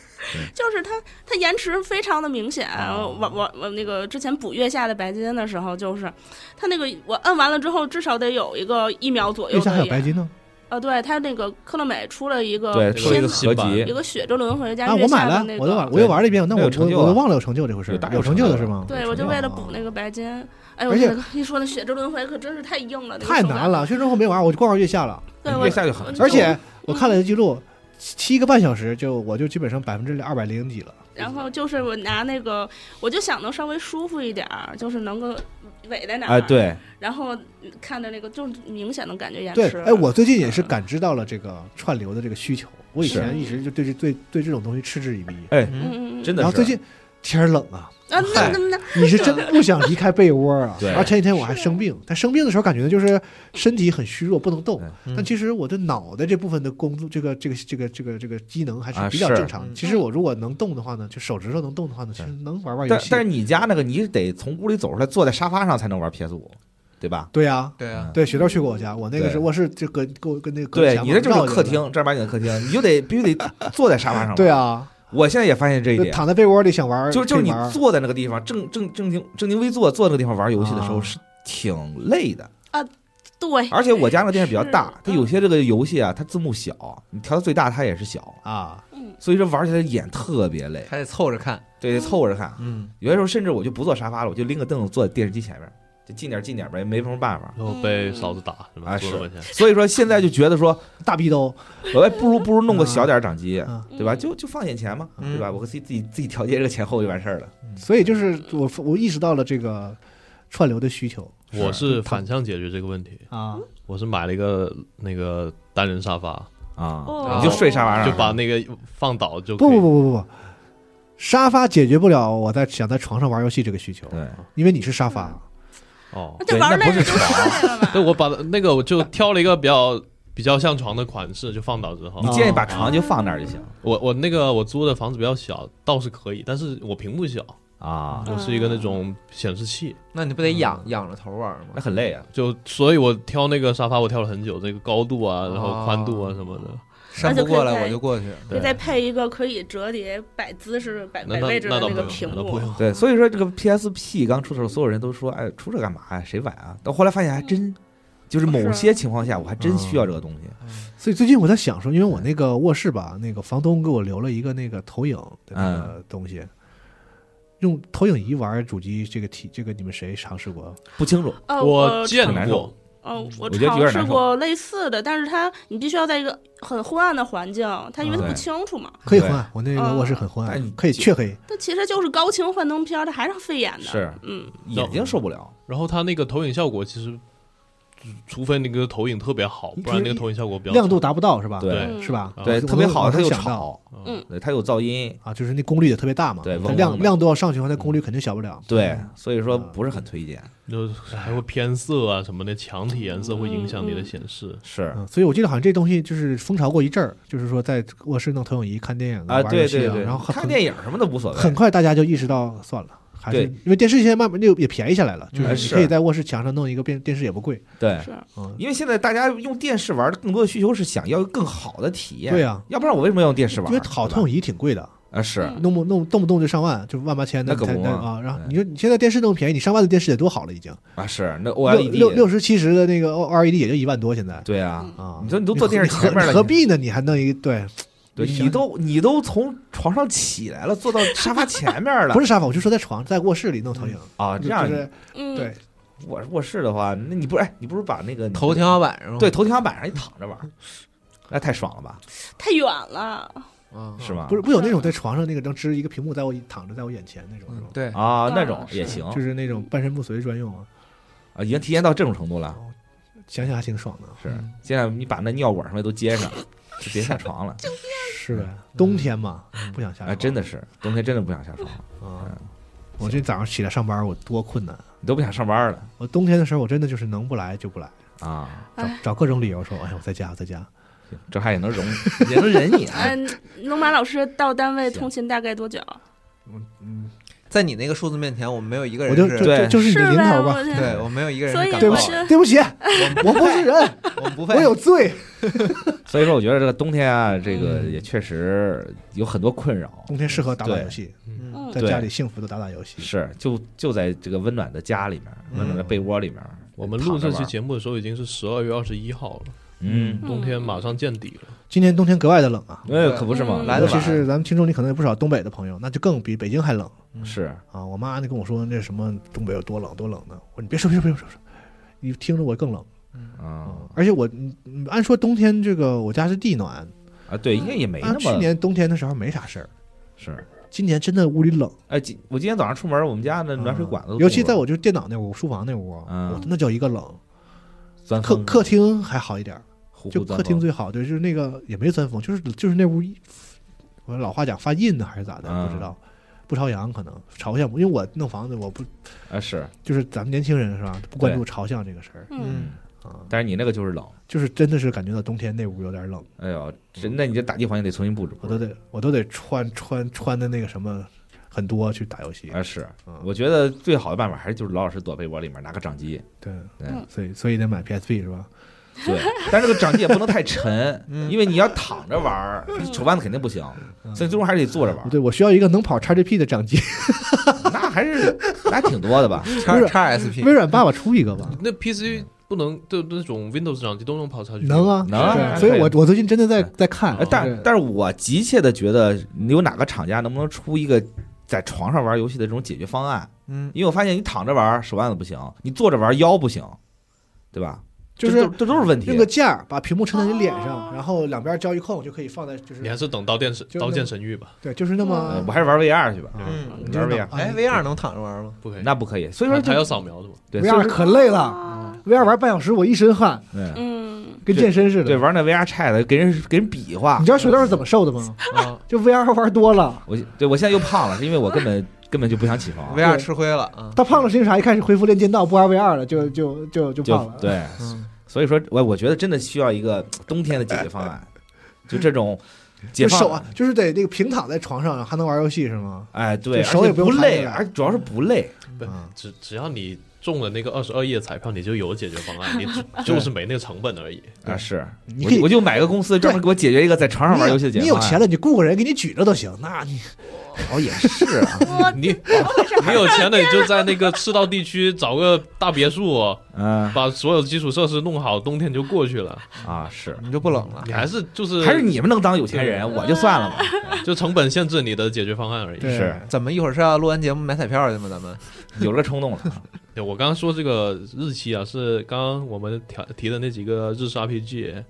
就是它它延迟非常的明显。啊我我我那个之前补月下的白金的时候，就是它那个我摁完了之后，至少得有一个一秒左右月下还。有白金呢呃，对，他那个科乐美出了一个对，这出了一个新合集一，个血之轮回加啊，月我买了下的那，个。我都玩，我又玩了一遍，那我成我我都忘了有成就这回事儿有，有成就的是吗？对，我就为了啊补那个白金。哎呦，而且那个一说那血之轮回可真是太硬了，太难。了，血之轮回没玩，我就光玩月下了，月下就很我而且我看了个记录，七七个半小时就我就基本上百分之二百零几了。然后就是我拿那个，我就想能稍微舒服一点儿，就是能够尾在哪儿。哎，。对，然后看着那个，就明显能感觉延对，迟。哎，我最近也是感知到了这个串流的这个需求，我以前一直就对这对对这种东西嗤之以鼻。哎，嗯嗯嗯，真的然后最近天冷啊，啊，那那那 你是真不想离开被窝啊。对而前几天我还生病，但生病的时候感觉就是身体很虚弱，不能动。嗯但其实我的脑袋这部分的工作，这个这个这个这个这个机能还是啊比较正常其实我如果能动的话呢，就手指头能动的话呢，其实能玩玩游戏。但但是你家那个你得从屋里走出来，坐在沙发上才能玩 PS 五，对吧？对呀，对啊，对，雪豆去过我家，我那个是卧室，就跟跟跟那个隔对墙你这就是。客厅，正儿八经的客厅，你就得必须得坐在沙发上玩。对，啊，我现在也发现这一点，躺在被窝里想玩，就就是你坐在那个地方，正正正经正襟危坐坐那个地方玩游戏的时候啊。是挺累的。啊。对，而且我家那个电视比较大，它有些这个游戏啊，它字幕小，你调到最大它也是小，啊，嗯，所以说玩起来眼特别累，还得凑着看，对，得凑着看。嗯，有些时候甚至我就不坐沙发了，我就拎个凳子坐在电视机前面，就近点近点呗，没什么办法。然后被嫂子打是吧？哎是所以说现在就觉得说，大逼兜，我不如不如弄个小点儿掌机，嗯，对吧？嗯就就放眼前嘛，嗯对吧？我自己自己自己调节这个前后就完事儿了。所以就是我我意识到了这个串流的需求我是反向解决这个问题，啊，我是买了一个那个单人沙发，啊哦你就睡沙发上，就把那个放倒就不不不不不不，沙发解决不了我在想在床上玩游戏这个需求，对，因为你是沙发，哦。那，就玩那不是累了就睡了嘛。对，我把那个我就挑了一个比较比较像床的款式，就放倒之后你，建议把床就放那儿就行。我我那个我租的房子比较小，倒是可以，但是我屏幕小，啊，我是一个那种显示器，那你不得仰仰着头玩吗？那很累啊。就所以我挑那个沙发我挑了很久，这个高度啊，然后宽度啊什么的，扇不过来我就过去，对再配一个可以折叠摆姿势、摆那那摆位置的那个屏幕。对，所以说这个 PSP 刚出的时候，所有人都说，哎，出这干嘛呀？谁买啊？到后来发现还真，就是某些情况下，我还真需要这个东西。所以最近我在想说，因为我那个卧室吧，那个房东给我留了一个那个投影的那个东西，用投影仪玩主机这个体，这个你们谁尝试过？不清楚，呃，我见很难受过，嗯，我尝试过类似的，但是它你必须要在一个很昏暗的环境，它因为它不清楚嘛。可以昏暗，我那个卧室很昏暗，可以黢黑。它其实就是高清幻灯片儿，它还是费眼的。是嗯，眼睛受不了。然后它那个投影效果其实，除非那个投影特别好，不然那个投影效果比较差亮度达不到是吧？对嗯是吧？啊对，特别好，我它又能想到吵，嗯对，它有噪音，啊，就是那功率也特别大嘛，对亮亮度要上去的话，那功率肯定小不了。对，所以说啊不是很推荐。就是还会偏色啊什么的，墙体颜色会影响你的显示。是嗯，所以我记得好像这东西就是风潮过一阵儿，就是说在卧室弄投影仪看电影啊，玩游戏对对对，然后看电影什么都无所谓。很快大家就意识到算了。还是因为电视现在慢慢就也便宜下来了，就嗯是你可以在卧室墙上弄一个电电视也不贵，对，是。嗯，因为现在大家用电视玩的更多的需求是想要更好的体验。对呀，要不然我为什么要用电视玩？因为好投影仪挺贵的，啊是。嗯。弄不弄动不动就上万，就万八千的才那可不嘛那啊。然后你说你现在电视那么便宜，你上万的电视得多好了已经，啊是那 OLED 六六十七十的那个 OLED 也就一万多现在。对啊，啊。你说你都坐电视何前面了，你何必呢？你还弄一个对，对你都你都从床上起来了，坐到沙发前面了，不是沙发，我就说在床在卧室里弄投影，啊？这样就是嗯，对，我卧室的话，那你不是哎，你不如把那个头天花板上对头天花板上你躺着玩，那太爽了吧？太远了。啊，是吗？不是不有那种在床上那个能支一个屏幕在我躺着在我眼前那种是吧？嗯对，啊，那种也行就是那种半身不遂专用啊，啊，已经提前到这种程度了。想想还挺爽的，是，现在你把那尿管什么都接上，就别下床了。是的？冬天嘛，不想下啊，床真的是冬天真的不想下床，啊。我这早上起来上班，我多困难。你都不想上班了我冬天的时候，我真的就是能不来就不来，啊。找哎找各种理由说，哎呀，我在家，我在家。这还也能容，也能忍你啊。嗯，龙马老师到单位通勤大概多久？嗯，在你那个数字面前，我们没有一个我就人，对就是就是你的？零头吧。对。我们没有一个人所以是敢报对不起的，对不起，我不是人，我不配，我有罪。所以说，我觉得这个冬天啊，这个嗯也确实有很多困扰。冬天适合打打游戏，在家里幸福的打打游戏。是，就就在这个温暖的家里面，温暖的被窝里面。我们录这期节目的时候已经是十二月二十一号了，嗯，冬天马上见底了。今年冬天格外的冷啊，那可不是嘛，来尤其来得晚。是咱们听众里可能有不少东北的朋友，那就更比北京还冷。是。啊！我妈就跟我说那什么东北有多冷多冷的，我说你别说别说别说别说，你听着我更冷。啊。啊！而且我嗯嗯按说冬天这个我家是地暖，啊，对，应该也没按去那么年冬天的时候没啥事儿，是。今年真的屋里冷，哎，今我今天早上出门，我们家的暖水管子都，尤其在我就电脑那屋、书房那屋，嗯。我那叫一个冷。客客厅还好一点儿，就客厅最好，对，就是那个也没钻风，就是就是那屋一，我老话讲发印呢还是咋的，嗯不知道，不朝阳可能朝向，因为我弄房子我不啊是，就是咱们年轻人是吧，不关注朝向这个事儿嗯，但是你那个就是冷，就是真的是感觉到冬天那屋有点冷，哎呦，真的你这打地环境得重新布置。我都得我都得穿穿穿的那个什么很多去打游戏，啊是，嗯我觉得最好的办法还是就是老老实实躲被窝里面拿个掌机，对，对嗯所以所以得买 PSP 是吧？对，但这个掌机也不能太沉，嗯因为你要躺着玩儿，手腕子肯定不行，嗯所以最终还是得坐着玩儿。对我需要一个能跑 XGP 的掌机，那还是那还挺多的吧？叉叉 SP 微软爸爸出一个吧？那 PC 不能就那种 Windows 掌机都能跑叉 G？能啊，能啊所以我我最近真的在在看哎，但但是我急切的觉得，有哪个厂家能不能出一个在床上玩游戏的这种解决方案？嗯，因为我发现你躺着玩手腕子不行，你坐着玩腰不行，对吧？就是这都是问题用。个架儿把屏幕撑在你脸上，哦然后两边交一控就可以放在就是你还是等刀剑神刀剑神域吧，对，就是那呃么我还是玩 VR 去吧，啊嗯你就玩 VR 哎，VR 能躺着玩吗？不可以，那不可以。所以说就它它要扫描的嘛。对，VR 可累了啊，VR 玩半小时我一身汗，对嗯，跟健身似的对，玩那 VR Chat 给人给人比划你，知道水豆是怎么瘦的吗？啊就 VR 玩多了，我对我现在又胖了，是因为我根本根本就不想起床，，VR 吃灰了啊，他胖了是因为啥？一开始恢复练剑道，不玩 VR 了，就就就就就胖了。对，嗯，所以说我我觉得真的需要一个冬天的解决方案，就这种解放。啊，就是得那个平躺在床上还能玩游戏是吗？哎，对，手也不用累，而主要是不累。只只要你中了那个二十二亿的彩票，你就有解决方案，你 就是没那个成本而已。啊，是，你可以我就买个公司专门给我解决一个在床上玩游戏的解决。你有钱了，你雇个人给你举着都行。那你哦，也是啊，你 你有钱了，你就在那个赤道地区找个大别墅，嗯把所有基础设施弄好，冬天就过去了。啊是，你就不冷了你。还是就是还是你们能当有钱人，我就算了吧。就成本限制你的解决方案而已。是怎么一会儿是要录完节目买彩票去吗？咱们有这个冲动了，对我刚刚说这个日期啊，是刚刚我们提提的那几个日式 RPG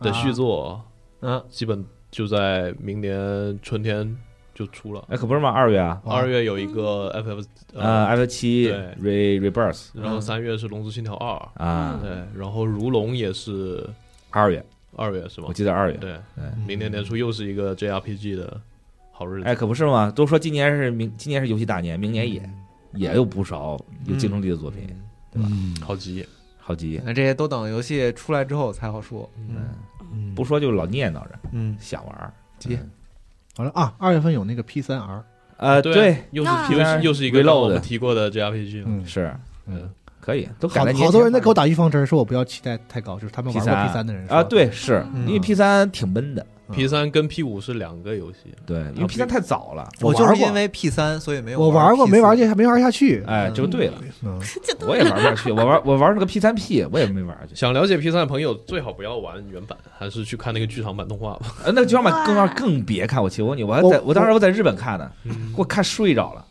的续作，嗯，基本就在明年春天就出了。哎，可不是吗？二月啊，二月有一个 FF，呃，F 七对 Re Rebirth 然后三月是《龙之信条二》，啊，对，然后如龙也是二月，二月是吗我？记得二月。对，对明年年初又是一个 JRPG 的好日子。哎，可不是吗？都说今年是明，今年是游戏大年，明年也嗯也有不少有竞争力的作品，对吧？嗯好极，好极，那这些都等游戏出来之后才好说。嗯，嗯不说就老念叨着，嗯，想玩儿。急嗯好了啊，二月份有那个 P 三 R，呃，对对，又是 P 又是又是一个我们提过的 JRPG。嗯是嗯，可以，都好好多人在给我打打预防针，说我不要期待太高，就是他们玩过 P 三的人啊，，对，是嗯因为 P 三挺闷的，嗯 P 三跟 P 五是两个游戏，对，因为 P 三太早了。我玩过就是因为 P 三，所以没有我玩过没玩下，没玩下去，哎，就对了，嗯，我也玩不下去，我玩我玩那个 P 三 P，我也没玩下去。想了解 P 三的朋友最好不要玩原版，还是去看那个剧场版动画吧。呃，那个剧场版更哇更别看，我去，我问你，我还在我我当时我在日本看的，我看睡着了。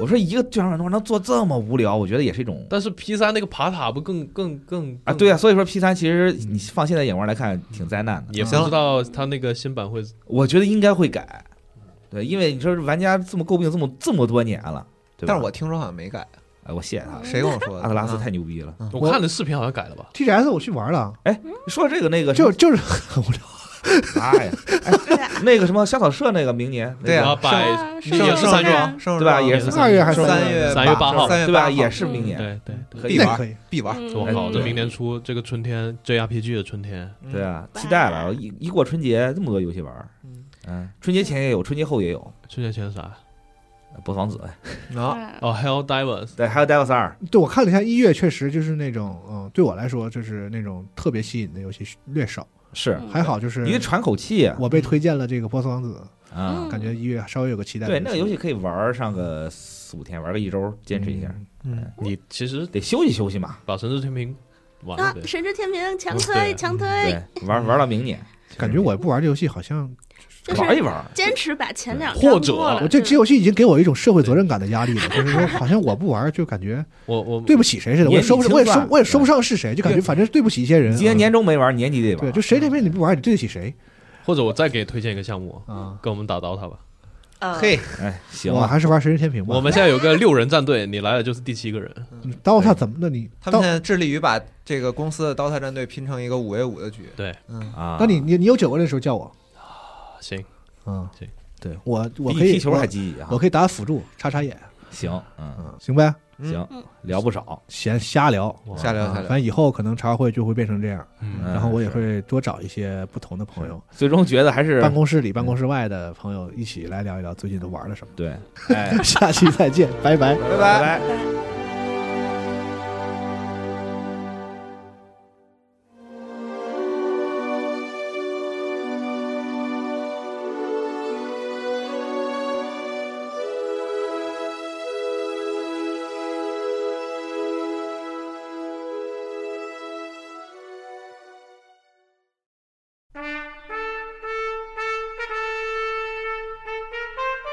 我说一个剧场版动画能做这么无聊，我觉得也是一种但是 P 三那个爬塔不更更更啊，对啊，，所以说 P 三其实你放现在眼光来看挺灾难的，也不知道他那个新版会我觉得应该会改，对，因为你说玩家这么诟病这么这么多年了，对吧？但是我听说好像没改，哎，我谢谢他，谁跟我说的？阿特拉斯啊太牛逼了。我看的视频好像改了吧？TGS 我去玩了，哎说这个那个就就是很无聊。妈呀，那个什么香草社那个明年对啊百啊也是三月，庄，对吧？也是二月还是三月三月八号对吧？也是明年，对对对。可以玩必玩那可以，必玩。嗯我靠，嗯这明年初这个春天 JRPG 的春天，对啊，期待了。一一过春节，这么多游戏玩，嗯嗯，春节前也有，春节后也有。春节前啥？波斯王子，啊，啊哦，Hell Divers，对，还有 Divers 二，对我看了一下一月，确实就是那种，嗯，对我来说就是那种特别吸引的游戏略少，是。嗯。还好就是你得喘口气啊。我被推荐了这个波斯王子，啊嗯，感觉一月稍微有个期待。对，那个游戏可以玩上个四五天，玩个一周，坚持一下，嗯，你其实得休息休息嘛。把神之天平玩神之天平强推强推，对，玩玩到明年，感觉我不玩这游戏好像，就是玩一玩。坚持把前两或者我这是这游戏已经给我一种社会责任感的压力了，就是说好像我不玩就感觉我我对不起谁似的，我也说不上，我也说我也说不上是谁，就感觉反正对不起一些人。今年啊年终没玩，年底得玩。对，就谁这边你不玩，你对得起谁 或者我再给推荐一个项目，啊？跟我们打 DOTA 吧。呃嘿，哎，行我了，还是玩神之天平吧。我们现在有个六人战队，你来了就是第七个人。你刀塔怎么的？你他们现在致力于把这个公司的刀塔战队拼成一个五 v 五的局。对，嗯，啊，那你你你有九个人的时候叫我，行，嗯，行，对我我可以比踢球还我积极啊。我可以打辅助，插插眼，行，嗯，嗯，行呗，嗯。行嗯，聊不少。闲瞎聊，哇啊下聊反正以后可能茶话会就会变成这样，然后我也会多找一些不同的朋友，最终觉得还是办公室里、办公室外的朋友一起来聊一聊最近都玩了什么。对，哎，下期再见，拜拜。拜拜